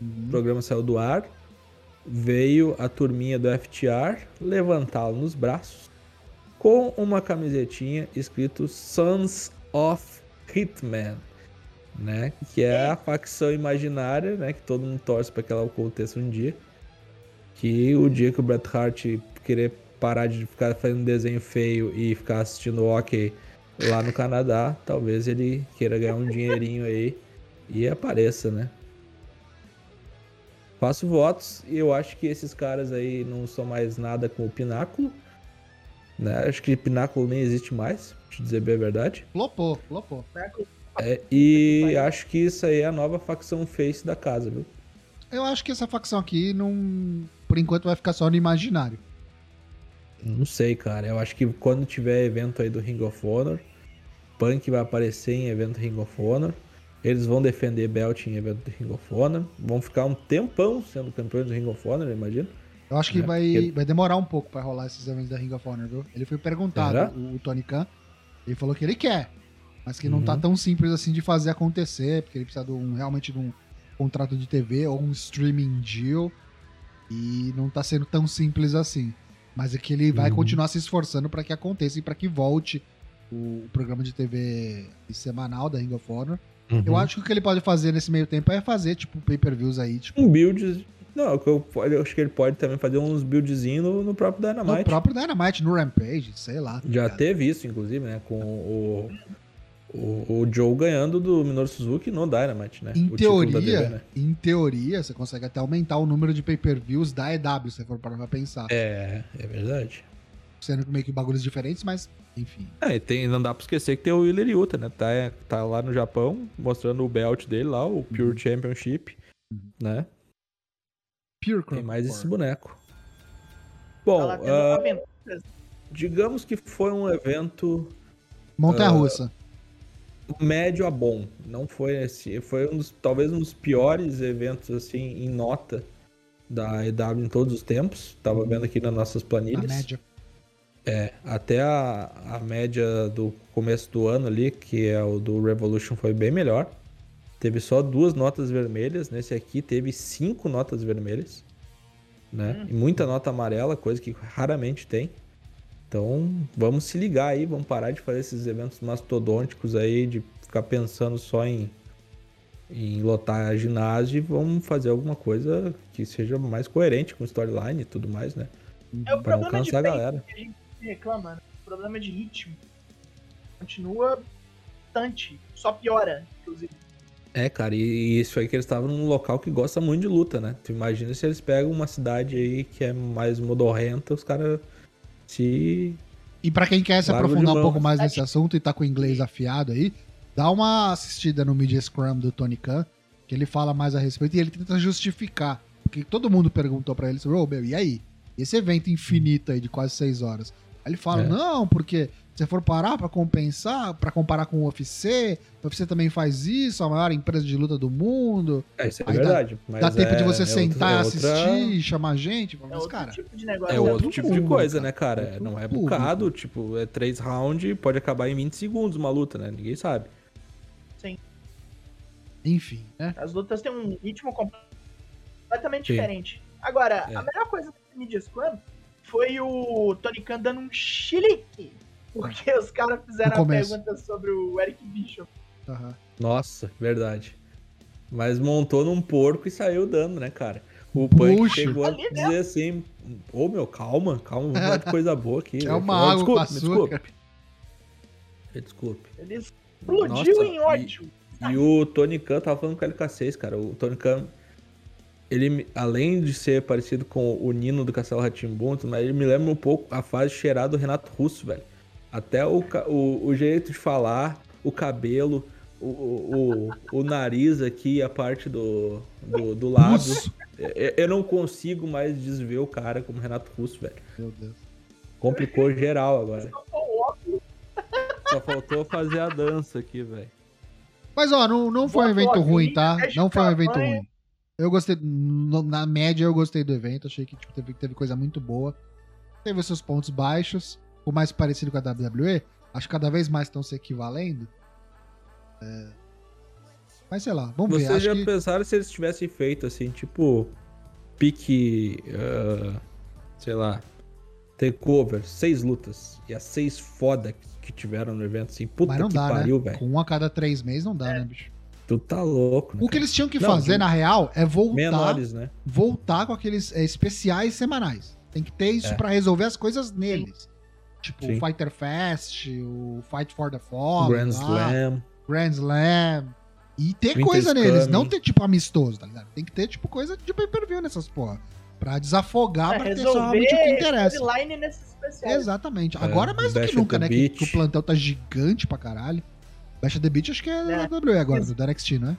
Uhum. O programa saiu do ar. Veio a turminha do FTR levantá-lo nos braços com uma camisetinha escrito Sons of Hitman, né? Que é a facção imaginária, né? Que todo mundo torce para que ela aconteça um dia. Que o dia que o Bret Hart querer parar de ficar fazendo desenho feio e ficar assistindo hockey lá no Canadá, talvez ele queira ganhar um dinheirinho aí e apareça, né? Faço votos e eu acho que esses caras aí não são mais nada com o Pináculo. Né? Acho que Pináculo nem existe mais, pra te dizer bem a verdade. Flopou, flopou. É, e acho que isso aí é a nova facção face da casa, viu? Eu acho que essa facção aqui não. Por enquanto vai ficar só no imaginário. Não sei, cara. Eu acho que quando tiver evento aí do Ring of Honor, Punk vai aparecer em evento Ring of Honor. Eles vão defender Belt em evento do Ring of Honor. Vão ficar um tempão sendo campeões do Ring of Honor, eu imagino. Eu acho que É, vai, porque- vai demorar um pouco pra rolar esses eventos da Ring of Honor, viu? Ele foi perguntado, Será? o, Tony Khan, ele falou que ele quer, mas que não tá Uhum. tão simples assim de fazer acontecer, porque ele precisa de um, realmente de um contrato de TV ou um streaming deal, e não tá sendo tão simples assim. Mas é que ele vai Uhum. continuar se esforçando pra que aconteça e pra que volte o, o programa de TV semanal da Ring of Honor. Eu Uhum. acho que o que ele pode fazer nesse meio tempo é fazer, tipo, pay-per-views aí, tipo, Um build. Não, eu, eu acho que ele pode também fazer uns buildzinhos no, no próprio no Dynamite. próprio Dynamite, no Rampage, sei lá. tá Já ligado? teve isso, inclusive, né? Com o, o, o Joe ganhando do Minoru Suzuki no Dynamite, né? Em O teoria, TV, né? em teoria, você consegue até aumentar o número de pay-per-views da EW, se você for parar pra pensar. É, é verdade. sendo meio que bagulhos diferentes, mas enfim. É, e tem, não dá pra esquecer que tem o Willer Yuta, né? Tá, tá lá no Japão, mostrando o belt dele lá, o Pure Uhum. Championship, né? Pure Tem mais esse boneco. Tá Bom, ah, aventuras. digamos que foi um evento Montanha-russa. Médio a bom. Não foi esse, foi um dos, talvez um dos piores eventos assim em nota da EW em todos os tempos. Tava vendo aqui nas nossas planilhas. média. É, até a, a média do começo do ano ali, que é o do Revolution, foi bem melhor. Teve só duas notas vermelhas. Nesse aqui teve cinco notas vermelhas. Né? E muita nota amarela, coisa que raramente tem. Então, vamos se ligar aí, vamos parar de fazer esses eventos mastodônticos aí, de ficar pensando só em, em lotar ginásio e vamos fazer alguma coisa que seja mais coerente com storyline e tudo mais, né? É o Pra não problema de cansar a galera. que a gente reclama, né? O problema de ritmo. Continua bastante. Só piora, inclusive. É, cara, e isso aí que eles estavam num local que gosta muito de luta, né? Tu imagina se eles pegam uma cidade aí que é mais modorrenta, os caras se. E pra quem quer se Largo aprofundar um pouco mais nesse assunto e tá com o inglês afiado aí, dá uma assistida no Media Scrum do Tony Khan, que ele fala mais a respeito e ele tenta justificar. Porque todo mundo perguntou pra ele, ô, meu, e aí? Esse evento infinito aí de quase seis horas? Aí ele fala, É. não, porque se for parar pra compensar, pra comparar com o UFC, o UFC também faz isso, a maior empresa de luta do mundo, É, isso é Aí dá- verdade. mas dá tempo de é- você é sentar e outra- é assistir, outra- chamar gente, É mas, outro cara... tipo de negócio. É outro outro tipo de público, coisa, cara. né, cara? Outro Não é público. bocado, tipo, é três rounds, pode acabar em 20 segundos uma luta, né? Ninguém sabe. Enfim, né? As lutas têm um ritmo completamente Sim. diferente. Agora, É. a melhor coisa do Media Scrum foi o Tony Khan dando um chilique. Porque os caras fizeram a pergunta sobre o Eric Bishop. Aham. Nossa, verdade. Mas montou num porco e saiu dando, né, cara? O Puxa. Punk chegou a mesmo. dizer assim: Ô meu, calma, calma, vamos falar de [laughs] coisa boa aqui. É uma falei, água com me açúcar." desculpe. Me desculpe. Ele explodiu Nossa, em ódio. E o Tony Khan tava falando com o LK6, cara. O Tony Khan, ele, além de ser parecido com o Nino do Castelo Ratimbun, mas ele me lembra um pouco a fase cheirar do Renato Russo, velho. Até o, o, o jeito de falar, o cabelo, o, o, o, nariz aqui, a parte do, do, do lábio. Russo. Eu, eu não consigo mais desver o cara como Renato Russo, velho. Meu Deus. Complicou geral agora. Só faltou fazer a dança aqui, velho. Mas, ó, não, não foi um evento ruim, tá? Não foi um evento ruim. Eu gostei, no- na média eu gostei do evento, achei que tipo, teve, teve coisa muito boa. Teve os seus pontos baixos, o mais parecido com a WWE. Acho que cada vez mais estão se equivalendo. É. Mas sei lá, vamos ver. Vocês já que... pensaram se eles tivessem feito assim, tipo, pique, ah, sei lá, takeover, seis lutas e as seis foda que tiveram no evento, assim, puta Mas não que dá, pariu, né? velho. Com um a cada três meses não dá, né, bicho? Tu tá louco, né? O que eles tinham que Não, fazer, de- na real, é voltar, Menores, né? voltar com aqueles é, especiais semanais. Tem que ter isso É. pra resolver as coisas neles. Tipo Sim. o Fighter Fest, o Fight for the Fallen, Grand lá, Slam. Grand Slam. E ter coisa neles, não ter tipo amistoso, tá ligado? Tem que ter tipo coisa de pay-per-view nessas porra. Pra desafogar, É, pra ter realmente o que interessa. storyline nesses especiais. Exatamente. É, Agora mais do que nunca, né? Que, que o plantel tá gigante pra caralho. Bash the Beach acho que é, É. da WWE agora, do NXT, não é?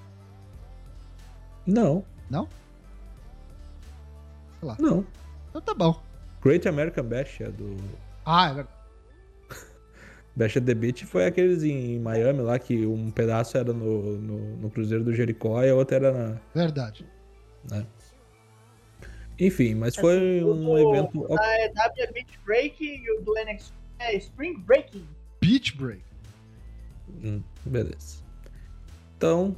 Não. Não? Sei lá. Não. Então tá bom. Great American Bash é do. Ah, é verdade. [laughs] Bash at the Beach foi aqueles em Miami lá que um pedaço era no, no, no Cruzeiro do Jericó e a outra era na. Verdade. Enfim, mas foi O um do- evento. o Da é Beach Break e o do NXT é Spring Breaking. Beach Break. Hum, beleza. Então,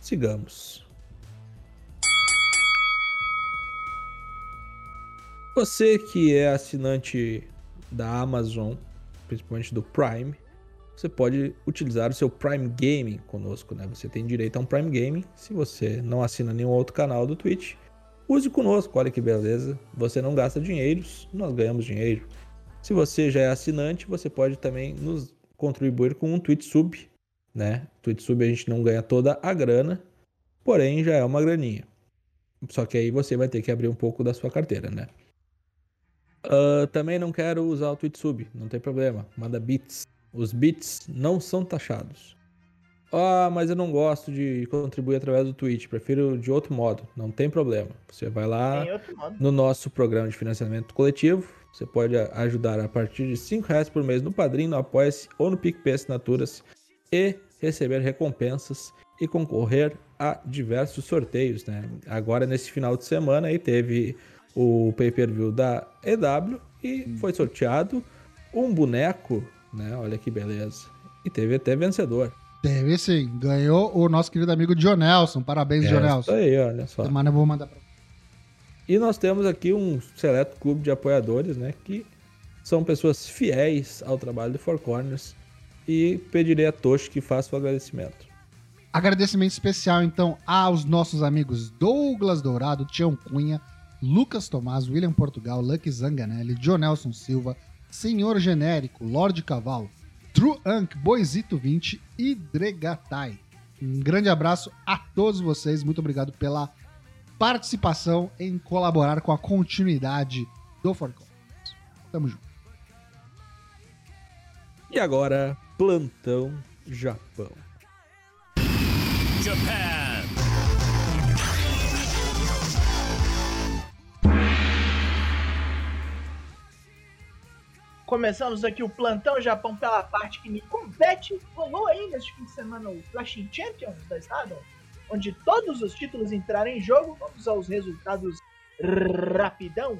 sigamos. Você que é assinante da Amazon, principalmente do Prime, você pode utilizar o seu Prime Gaming conosco, né? Você tem direito a um Prime Gaming. Se você não assina nenhum outro canal do Twitch, use conosco. Olha que beleza. Você não gasta dinheiros, nós ganhamos dinheiro. Se você já é assinante, você pode também nos contribuir com um Twitch Sub, né? Twitch Sub a gente não ganha toda a grana, porém já é uma graninha. Só que aí você vai ter que abrir um pouco da sua carteira, né? Uh, também não quero usar o Twitsub, não tem problema. Manda bits. Os bits não são taxados. Ah, mas eu não gosto de contribuir através do Twitch, prefiro de outro modo. Não tem problema. Você vai lá no nosso programa de financiamento coletivo. Você pode ajudar a partir de 5 reais por mês no Padrim, no Apoia-se ou no PicPay Assinaturas e receber recompensas e concorrer a diversos sorteios, né? Agora nesse final de semana aí teve o pay-per-view da EW e hum. foi sorteado um boneco, né? Olha que beleza. E teve até vencedor. Teve sim. Ganhou o nosso querido amigo Dionelson. Parabéns, é, Dionelson. Isso aí, olha só. Semana eu vou mandar pra E nós temos aqui um seleto clube de apoiadores, né? Que são pessoas fiéis ao trabalho do Four Corners. E pedirei a Toshi que faça o agradecimento. Agradecimento especial, então, aos nossos amigos Douglas Dourado, Tião Cunha, Lucas Tomás, William Portugal, Lucky Zanganelli, Dionelson Silva, Senhor Genérico, Lorde Cavalo, True Ank, Boisito 20 e Dregatai. Um grande abraço a todos vocês, muito obrigado pela participação em colaborar com a continuidade do Forcon. Tamo junto. E agora, plantão Japão. Japan. Começamos aqui o plantão Japão pela parte que me compete. Rolou aí neste fim de semana o Flashing Champions da Stardom, onde todos os títulos entraram em jogo. Vamos aos resultados rapidão.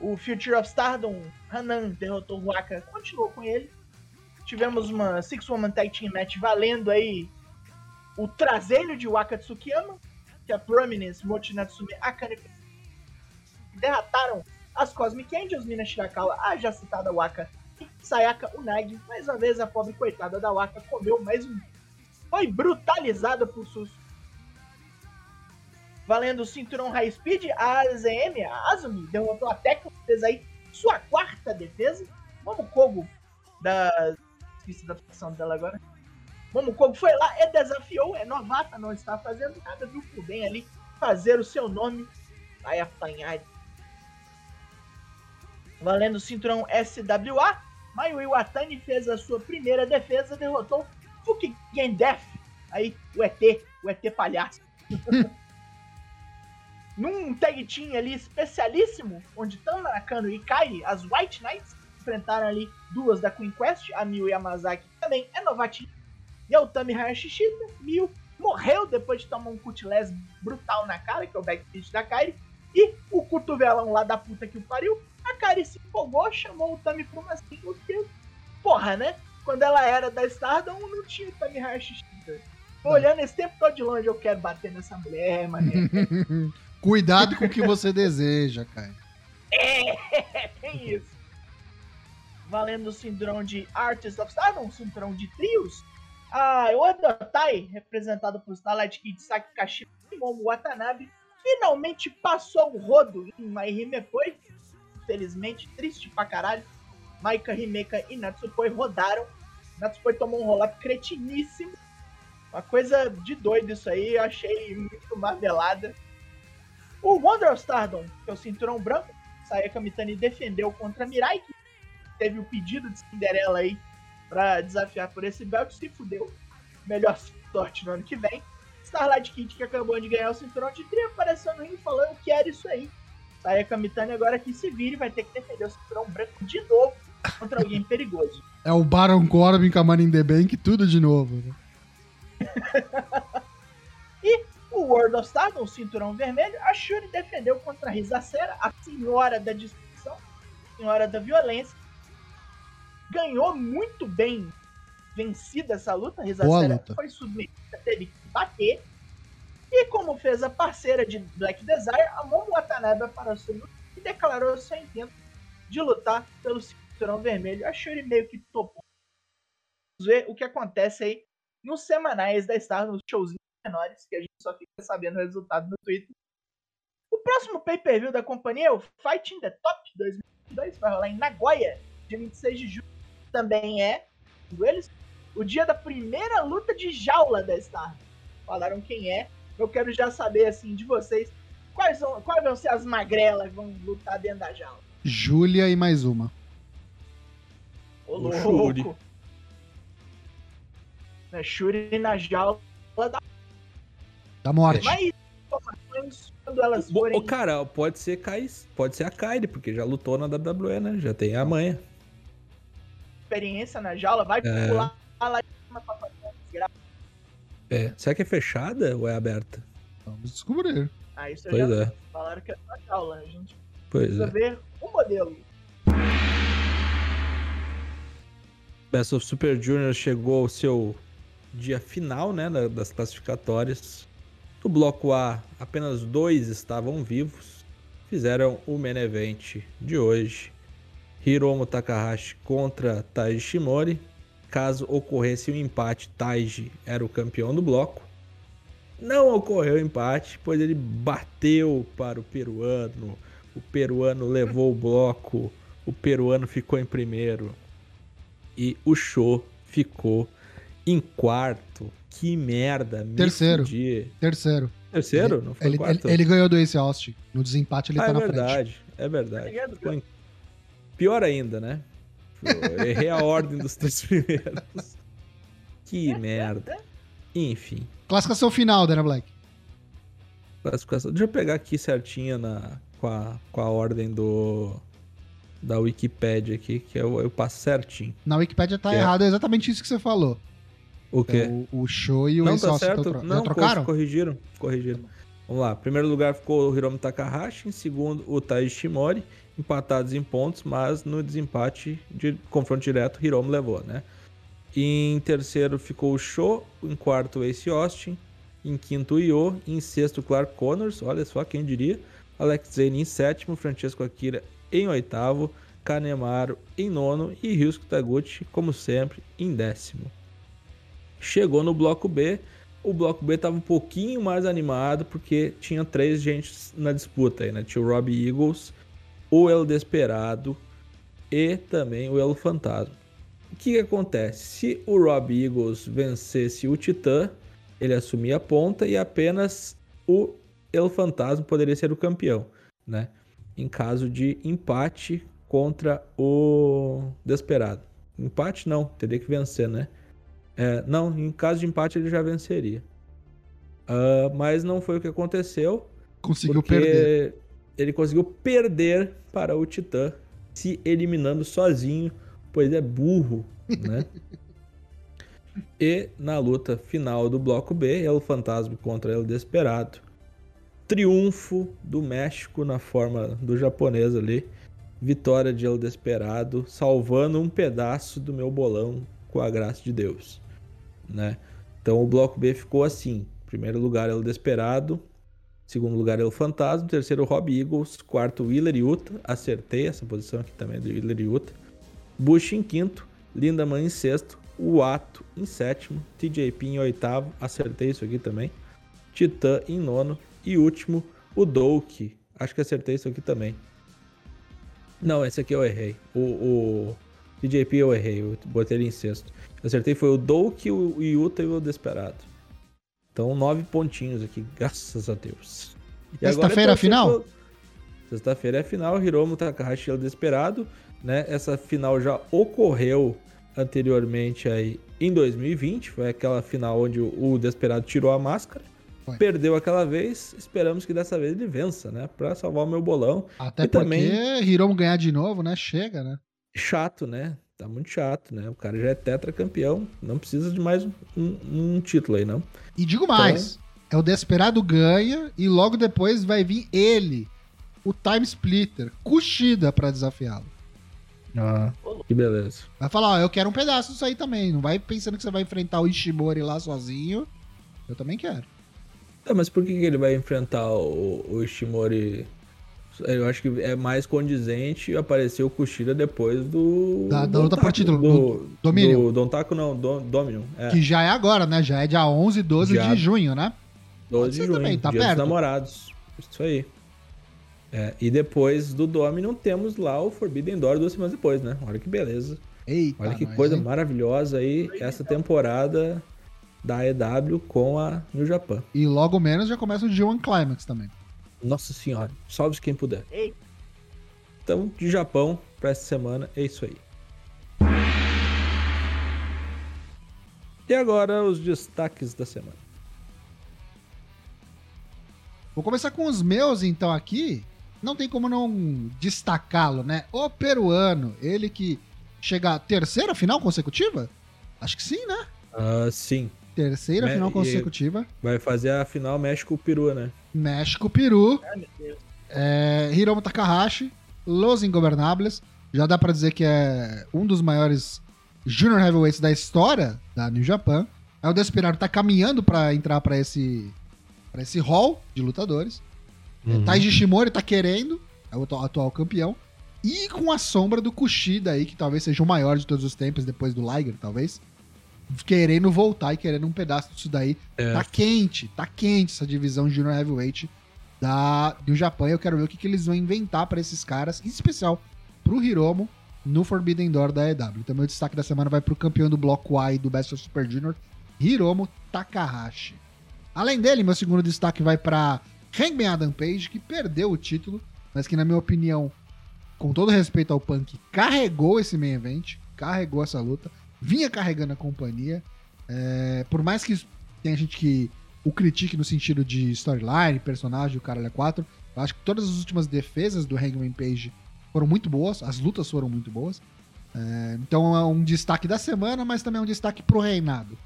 O Future of Stardom, Hanan derrotou Waka, continuou com ele. Tivemos uma Six Woman Tag Team Match valendo aí o traseiro de Waka Tsukiyama, que a Prominence, Mochinatsume, Akane derrotaram as Cosmic Angels, Mina Shirakawa, a já citada Waka Sayaka Unagi. Mais uma vez, a pobre coitada da Waka comeu mais um. Foi brutalizada por Sus. Valendo o cinturão High Speed, a AZM, a Azumi, derrotou a Tecno, fez aí sua quarta defesa. Momokogo, da. Esqueci da função dela agora. Momokogo foi lá e desafiou, é novata, não está fazendo nada, viu? Por bem ali fazer o seu nome. Vai apanhar Valendo o cinturão SWA, Mayu Iwatani fez a sua primeira defesa, derrotou Fukigen Death, aí o ET, o ET palhaço. [laughs] Num tag team ali especialíssimo, onde Tana Nakano e Kai, as White Knights, enfrentaram ali duas da Queen Quest, a Miu Yamazaki também é novatinha, e a Utami Hayashishita, Miu morreu depois de tomar um cutilés brutal na cara, que é o backfist da Kairi, e o cotovelão lá da puta que o pariu, a Kari se empolgou, chamou o Tami pra uma single, porque, porra, né? Quando ela era da Stardom, não tinha o Tami Hayashi. Olhando esse tempo todo de longe, eu quero bater nessa mulher, mano. [laughs] Cuidado com o que você deseja, cara. É, [laughs] tem isso. Valendo o cinturão de Artist of Stardom, um cinturão de trios. A Oda Tai, representado por Starlight Kid, Saki Kashima e Momo Watanabe, finalmente passou o rodo em My Hime infelizmente, triste pra caralho. Maika, Himeka e Natsupoi rodaram. Natsupoi tomou um roll-up cretiníssimo. Uma coisa de doido isso aí, eu achei muito marvelada. O Wonder of Stardom, que é o cinturão branco, Sayaka Mitani defendeu contra Mirai, que teve o pedido de Cinderela aí pra desafiar por esse belt, se fudeu. Melhor sorte no ano que vem. Starlight Kid, que acabou de ganhar o cinturão de trio, apareceu no ringue falando que era isso aí. Aí a Kamitani agora que se vire vai ter que defender o cinturão branco de novo contra alguém perigoso. [laughs] É o Baron Corbin com a Money in the Bank, tudo de novo. Né? e o World of Stardom, o cinturão vermelho, a Shuri defendeu contra a Rizacera, a senhora da destruição, senhora da violência. Ganhou muito bem vencida essa luta. A Rizacera foi submetida, teve que bater e como fez a parceira de Black Desire, a Momo Watanabe apareceu e declarou seu intento de lutar pelo cinturão vermelho. A Shuri meio que topou. Vamos ver o que acontece aí nos semanais da Star, nos showzinhos menores, que a gente só fica sabendo o resultado no Twitter. O próximo pay-per-view da companhia é o Fight in the Top 2022, vai rolar em Nagoya, dia 26 de julho. Também é, eles, o dia da primeira luta de jaula da Star. Falaram quem é, eu quero já saber, assim, de vocês, quais, são, quais vão ser as magrelas que vão lutar dentro da jaula? Júlia e mais uma. Ô, O louco. Shuri. Né, Shuri na jaula da Da morte. Mas informações quando elas forem Ô, cara, pode ser, Kai, pode ser a Kairi, porque já lutou na WWE, né? Já tem a manha. experiência na jaula, vai É. pular lá cima pra desgraça. É. Será que é fechada ou é aberta? Vamos descobrir. Ah, isso Pois já é, falaram que é na jaula. A gente pois precisa é. ver o modelo. Best of Super Junior chegou ao seu dia final, né, da- das classificatórias. No bloco A, apenas dois estavam vivos. Fizeram o main event de hoje. Hiromu Takahashi contra Taiji Shimori. Caso ocorresse um empate, Taiji era o campeão do bloco. Não ocorreu empate, pois ele bateu para o peruano. O peruano levou o bloco. O peruano ficou em primeiro e o show ficou em quarto. Que merda. me Terceiro. fudi. Terceiro. Terceiro? Não foi Ele, ele, quarto? ele ganhou do Ace Austin. No desempate ele ah, tá é na frente. verdade. É verdade. Ficou em- Pior ainda, né? Eu errei a ordem dos três [laughs] primeiros. Que merda. Enfim. Classificação final, Dana Black. Classificação. Deixa eu pegar aqui certinha na, com, a, com a ordem do da Wikipedia aqui, que eu, eu passo certinho. Na Wikipedia tá É. errado, é exatamente isso que você falou. O quê? É, o, o show e o não, tá certo. tro- Não, já trocaram? co- corrigiram. Corrigiram. Vamos lá. Primeiro lugar ficou o Hiromu Takahashi. Em segundo, o Taiji Shimori. Empatados em pontos, mas no desempate de confronto direto, Hiromu levou, né? Em terceiro ficou o Sho. Em quarto, Ace Austin. Em quinto, o Io. Em sexto, Clark Connors. Olha só, quem diria. Alex Zane em sétimo. Francesco Akira em oitavo. Kanemaru em nono. E Ryusuke Taguchi, como sempre, em décimo. Chegou no bloco B, o bloco B estava um pouquinho mais animado porque tinha três gentes na disputa aí, né? Tinha o Robbie Eagles, o El Desperado e também o El Fantasma. O que, que acontece? Se o Robbie Eagles vencesse o Titã, ele assumia a ponta e apenas o El Fantasma poderia ser o campeão, né? Em caso de empate contra o Desperado. Empate não, teria que vencer, né? É, não, em caso de empate ele já venceria. Ah, mas não foi o que aconteceu. Conseguiu perder. Ele conseguiu perder para o Titã, se eliminando sozinho, pois é burro, né? [laughs] e na luta final do bloco B, El Fantasma contra El Desperado. Triunfo do México na forma do japonês ali. Vitória de El Desperado, salvando um pedaço do meu bolão com a graça de Deus, né? Então o bloco B ficou assim: primeiro lugar El Desperado, segundo lugar El Fantasma, terceiro Rob Eagles, quarto Willer Yuta, acertei essa posição aqui também do Willer Yuta. Bush em quinto, Lindaman em sexto, o Ato em sétimo, TJP em oitavo, acertei isso aqui também. Titã em nono e último, o Douk. Acho que acertei isso aqui também. Não, esse aqui eu errei. O, o eu errei, eu botei ele em sexto. Acertei foi o Douk, o Yuta e o Desperado. Então, nove pontinhos aqui, graças a Deus. Agora Sexta-feira é a final? pro- Sexta-feira é a final, Hiromu Takahashi e o Desperado. Né? Essa final já ocorreu anteriormente aí em 2020. Foi aquela final onde o o Desperado tirou a máscara. Foi. Perdeu aquela vez. Esperamos que dessa vez ele vença, né? Pra salvar o meu bolão. Até e porque também- Hiromu ganhar de novo, né? Chega, né? Chato, né? Tá muito chato, né? O cara já é tetracampeão. Não precisa de mais um, um título aí, não. E digo mais: é o Desperado ganha e logo depois vai vir ele, o Time Splitter, Kushida pra desafiá-lo. Ah, que beleza. Vai falar, ó, eu quero um pedaço disso aí também. Não vai pensando que você vai enfrentar o Ishimori lá sozinho. Eu também quero. Tá, mas por que, que ele vai enfrentar o, o Ishimori? Eu acho que é mais condizente aparecer o Kushida depois do. Da- da Taco, título, Do, do Dominion. Do Dontaku não, do, Dominion. É, Que já é agora, né? Já é dia 11 e 12 Já. de junho, né? 12 de junho. também, tá dia perto. dos namorados. Isso aí. É, e depois do Dominion temos lá o Forbidden Door duas semanas depois, né? Olha que beleza. Eita, Olha que nós, coisa hein? maravilhosa aí essa temporada da EW com a New Japan. E logo menos já começa o G1 Climax também. Nossa senhora, salve quem puder. Ei, Então, de Japão para essa semana é isso aí. E agora os destaques da semana. Vou começar com os meus, então, aqui. Não tem como não destacá-lo, né? O peruano, ele que chega à terceira final consecutiva? Acho que sim, né? Uh, sim. Terceira Me final consecutiva. Vai fazer a final México-Peru, né? México-Peru. É, Hiromu Takahashi, Los Ingobernables. Já dá para dizer que é um dos maiores Junior Heavyweights da história da New Japan. É o Desperado tá caminhando para entrar para esse para esse hall de lutadores. Uhum. Taiji Shimori tá querendo, é o atual campeão. E com a sombra do Kushida aí, que talvez seja o maior de todos os tempos, depois do Liger, talvez. Querendo voltar e querendo um pedaço disso daí. É. Tá quente, tá quente essa divisão Junior Heavyweight da, do Japão. Eu quero ver o que, que eles vão inventar para esses caras, em especial pro Hiromo, no Forbidden Door da EW. Então, meu destaque da semana vai pro campeão do Bloco A e do Best of Super Junior, Hiromo Takahashi. Além dele, meu segundo destaque vai para Hangman Adam Page, que perdeu o título, mas que, na minha opinião, com todo respeito ao Punk, carregou esse main event, carregou essa luta, vinha carregando a companhia. É, por mais que tenha gente que o critique no sentido de storyline, personagem, o cara é 4, eu acho que todas as últimas defesas do Hangman Page foram muito boas, as lutas foram muito boas. É, então é um destaque da semana, mas também é um destaque pro reinado.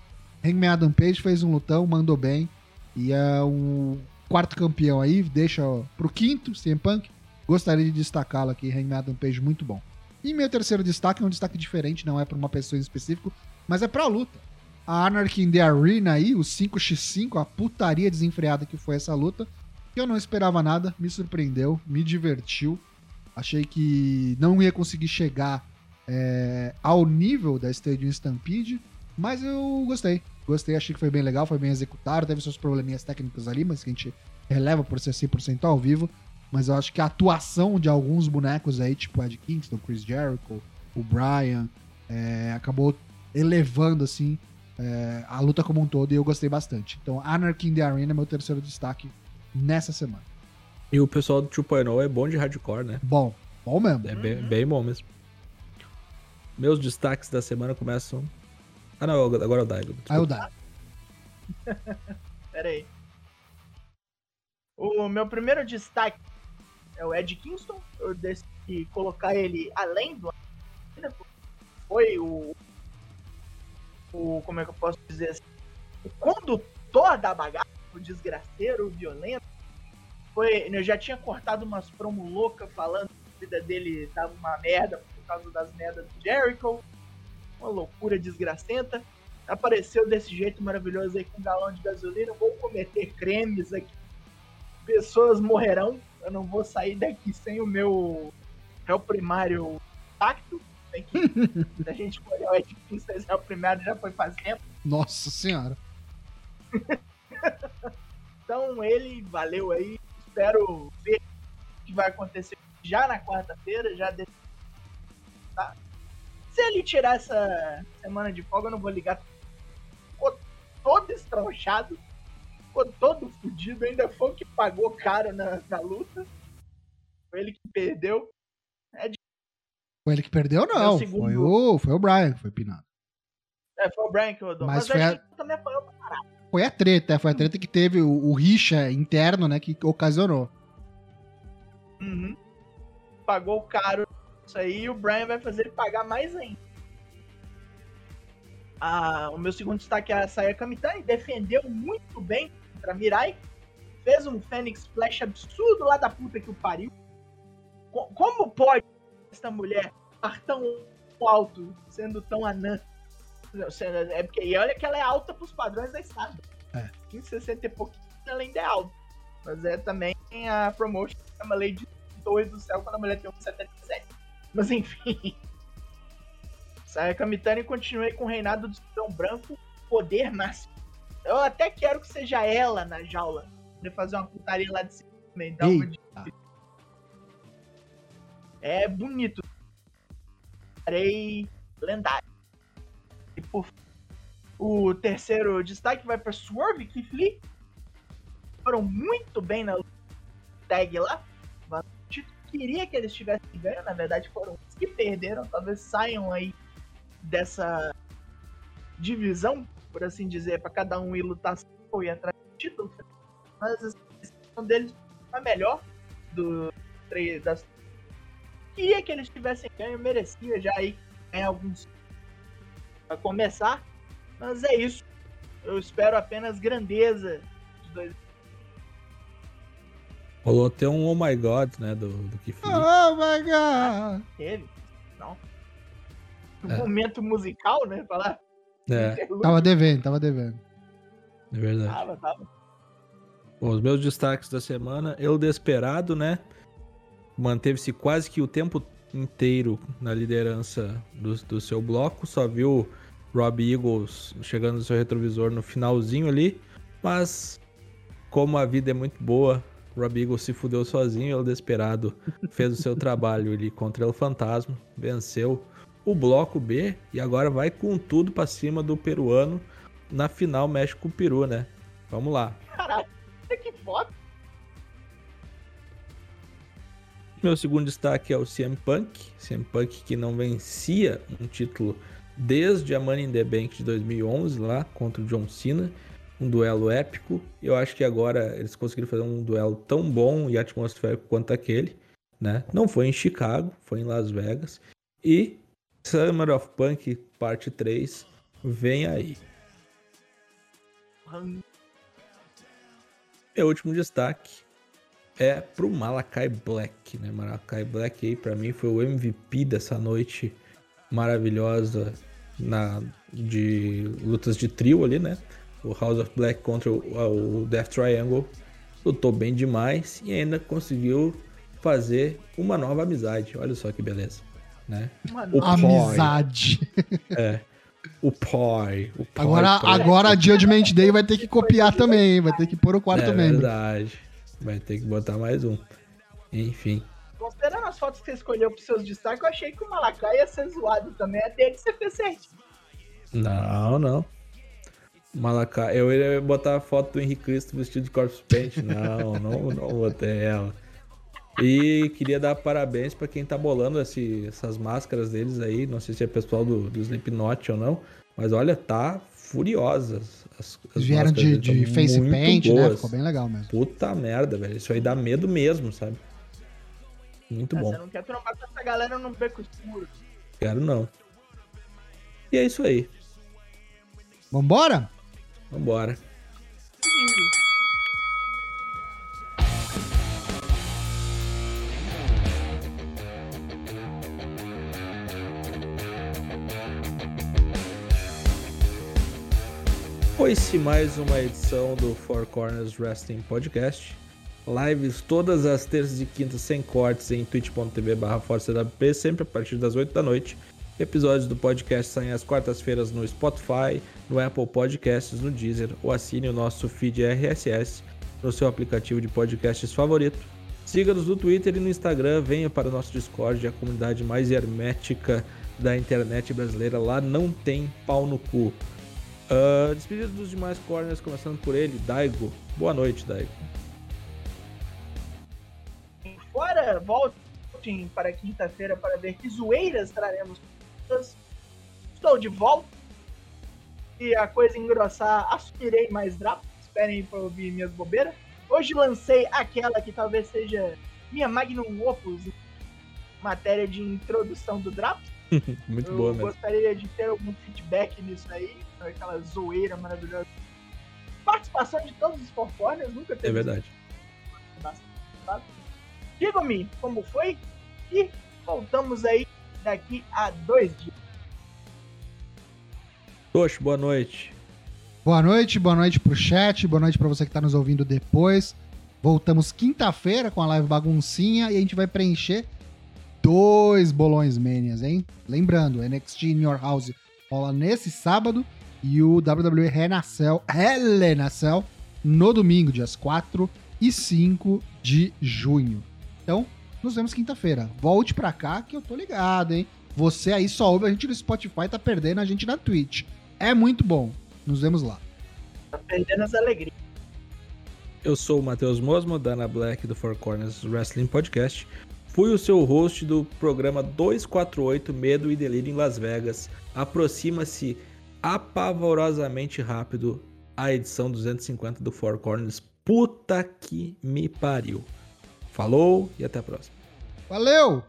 Hangman Adam Page fez um lutão, mandou bem. E é um quarto campeão aí, deixa pro quinto, CM Punk. Gostaria de destacá-lo aqui, Hangman Adam Page, muito bom. E meu terceiro destaque é um destaque diferente, não é para uma pessoa em específico, mas é pra luta. A Anarchy in the Arena aí, o 5x5, a putaria desenfreada que foi essa luta, eu não esperava nada, me surpreendeu, me divertiu. Achei que não ia conseguir chegar é, ao nível da Stadium Stampede, mas eu gostei. Gostei, achei que foi bem legal, foi bem executado. Teve seus probleminhas técnicos ali, mas que a gente releva por ser 100% ao vivo. Mas eu acho que a atuação de alguns bonecos aí, tipo Ed Kingston, Chris Jericho, o Brian, é, acabou elevando, assim, é, a luta como um todo e eu gostei bastante. Então, Anarchy in the Arena é meu terceiro destaque nessa semana. E o pessoal do 2.0 é bom de hardcore, né? Bom, bom mesmo. É bem, bem bom mesmo. Meus destaques da semana começam. Ah, não, agora é o Daigo. Ah, é o Daigo. [laughs] Pera aí. O meu primeiro destaque é o Ed Kingston. Eu decidi colocar ele além do. Foi o. O. Como é que eu posso dizer assim? O condutor da bagaça, o desgraceiro, o violento foi, eu já tinha cortado umas promo loucas falando que a vida dele tava uma merda por causa das merdas do Jericho. Uma loucura desgracenta. Apareceu desse jeito maravilhoso aí com um galão de gasolina. Vou cometer cremes aqui. Pessoas morrerão. Eu não vou sair daqui sem o meu réu primário intacto. Tem que, [laughs] a gente for o Ed Kingston, réu primário já foi faz tempo. Nossa senhora. [laughs] então ele valeu aí espero ver o que vai acontecer já na quarta-feira, já de... tá? Se ele tirar essa semana de folga, eu não vou ligar. Ficou todo estronchado, ficou todo fudido, ainda foi o que pagou caro na, na luta. Foi ele que perdeu. É de... Foi ele que perdeu, não. É foi, o, foi o Brian que foi pinado. É, foi o Brian que rodou. Mas, Mas foi a... também apanhou pra caralho foi a treta, foi a treta que teve o, o rixa interno, né, que ocasionou. Uhum. Pagou caro isso aí e o Brian vai fazer ele pagar mais ainda. Ah, o meu segundo destaque é a Saya Kamitani, defendeu muito bem contra Mirai, fez um Fênix Flash absurdo lá da puta que o pariu. Como pode essa mulher estar tão alto, sendo tão anã? É porque, e olha que ela é alta pros padrões da estrada. É. 60 e pouquinho ela ainda é alta. Mas é também a promotion é uma lei de dois do céu quando a mulher tem 1,77. Mas enfim. [laughs] Saya Kamitani continue com o reinado do Cidadão Branco, poder máximo. Eu até quero que seja ela na jaula. Pra fazer uma putaria lá de cima também. Dar uma de... É bonito. Farei lendário. E por o terceiro destaque vai para Swerve e. Foram muito bem na tag lá. queria que eles tivessem ganho, na verdade foram os que perderam, talvez saiam aí dessa divisão, por assim dizer, para cada um ir lutar e atrás do título. Mas a decisão deles foi a melhor do das queria que eles tivessem ganho, merecia já aí ganhar alguns para começar, mas é isso. Eu espero apenas grandeza dos dois. Rolou até um Oh My God, né, do, do que Oh My God! Teve, não. Um é. momento musical, né, falar. É. [laughs] Tava devendo, tava devendo. É verdade. Tava, tava. Bom, os meus destaques da semana, El Desperado, né? Manteve-se quase que o tempo inteiro na liderança do, do seu bloco, só viu Rob Eagles chegando no seu retrovisor no finalzinho ali, mas como a vida é muito boa, Rob Eagles se fudeu sozinho, ele desesperado fez o seu [laughs] trabalho ali contra o Fantasma, venceu o bloco B e agora vai com tudo para cima do peruano na final mexe com o peru, né? Vamos lá. Caralho, que foda! Meu segundo destaque é o CM Punk. CM Punk que não vencia um título desde a Money in the Bank de 2011 lá contra o John Cena. Um duelo épico. Eu acho que agora eles conseguiram fazer um duelo tão bom e atmosférico quanto aquele. Né? Não foi em Chicago, foi em Las Vegas. E Summer of Punk parte 3 vem aí. Meu último destaque é pro Malakai Black, né? Malakai Black aí para mim foi o MVP dessa noite maravilhosa na de lutas de trio ali, né? O House of Black contra o, o Death Triangle lutou bem demais e ainda conseguiu fazer uma nova amizade. Olha só que beleza, né? O amizade. [laughs] É. O pai, o pai. Agora, agora a Judgment Day vai ter que copiar também, vai ter que pôr o quarto é membro. É verdade. Vai ter que botar mais um. Enfim. Considerando as fotos que você escolheu para seus destaques, eu achei que o Malakai ia ser zoado também. Até que você fez certo. Não, não. Malakai, eu ia botar a foto do Henrique Cristo vestido de Corpse Paint. Não, não, não botei ela. E queria dar parabéns para quem tá bolando esse, essas máscaras deles aí. Não sei se é pessoal do, do Slipknot ou não. Mas olha, tá furiosas as, as Vieram de, de face paint, né? boas. né? Ficou bem legal mesmo. Puta merda, velho. Isso aí dá medo mesmo, sabe? Muito bom. Você não quer trombar com essa galera num beco escuro. Quero não. E é isso aí. Vambora? Vambora. Foi-se mais uma edição do Four Corners Wrestling Podcast. Lives todas as terças e quintas sem cortes em twitch.tv barra sempre a partir das 8 da noite. Episódios do podcast saem às quartas-feiras no Spotify, no Apple Podcasts, no Deezer ou assine o nosso feed RSS no seu aplicativo de podcasts favorito. Siga-nos no Twitter e no Instagram, venha para o nosso Discord, a comunidade mais hermética da internet brasileira. Lá não tem pau no cu. Uh, dos demais corners, começando por ele, Daigo. Boa noite, Daigo. Fora, voltem para quinta-feira para ver que zoeiras traremos. Estou de volta. E a coisa engrossar, assumirei mais draft. Esperem para ouvir minhas bobeiras. Hoje lancei aquela que talvez seja minha magnum opus matéria de introdução do draft. [laughs] Muito Eu boa, mesmo. gostaria de ter algum feedback nisso aí aquela zoeira maravilhosa. Participação de todos os Forcorners, nunca teve. É verdade. Diga-me como foi e voltamos aí daqui a dois dias. Oxe, boa noite. Boa noite, boa noite pro chat, boa noite para você que tá nos ouvindo depois. Voltamos quinta-feira com a live baguncinha e a gente vai preencher dois bolões manias, hein? Lembrando, NXT in Your House rola nesse sábado e o WWE renasceu, renasceu no domingo, dias 4 e 5 de junho. Então, nos vemos quinta-feira. Volte pra cá que eu tô ligado, hein? Você aí só ouve a gente no Spotify, tá perdendo a gente na Twitch. É muito bom. Nos vemos lá. Tá perdendo as alegrias. Eu sou o Matheus Mosmo, da Ana Black do Four Corners Wrestling Podcast. Fui o seu host do programa 248 Medo e Delírio em Las Vegas. Aproxima-se apavorosamente rápido a edição 250 do Four Corners. Puta que me pariu. Falou e até a próxima. Valeu!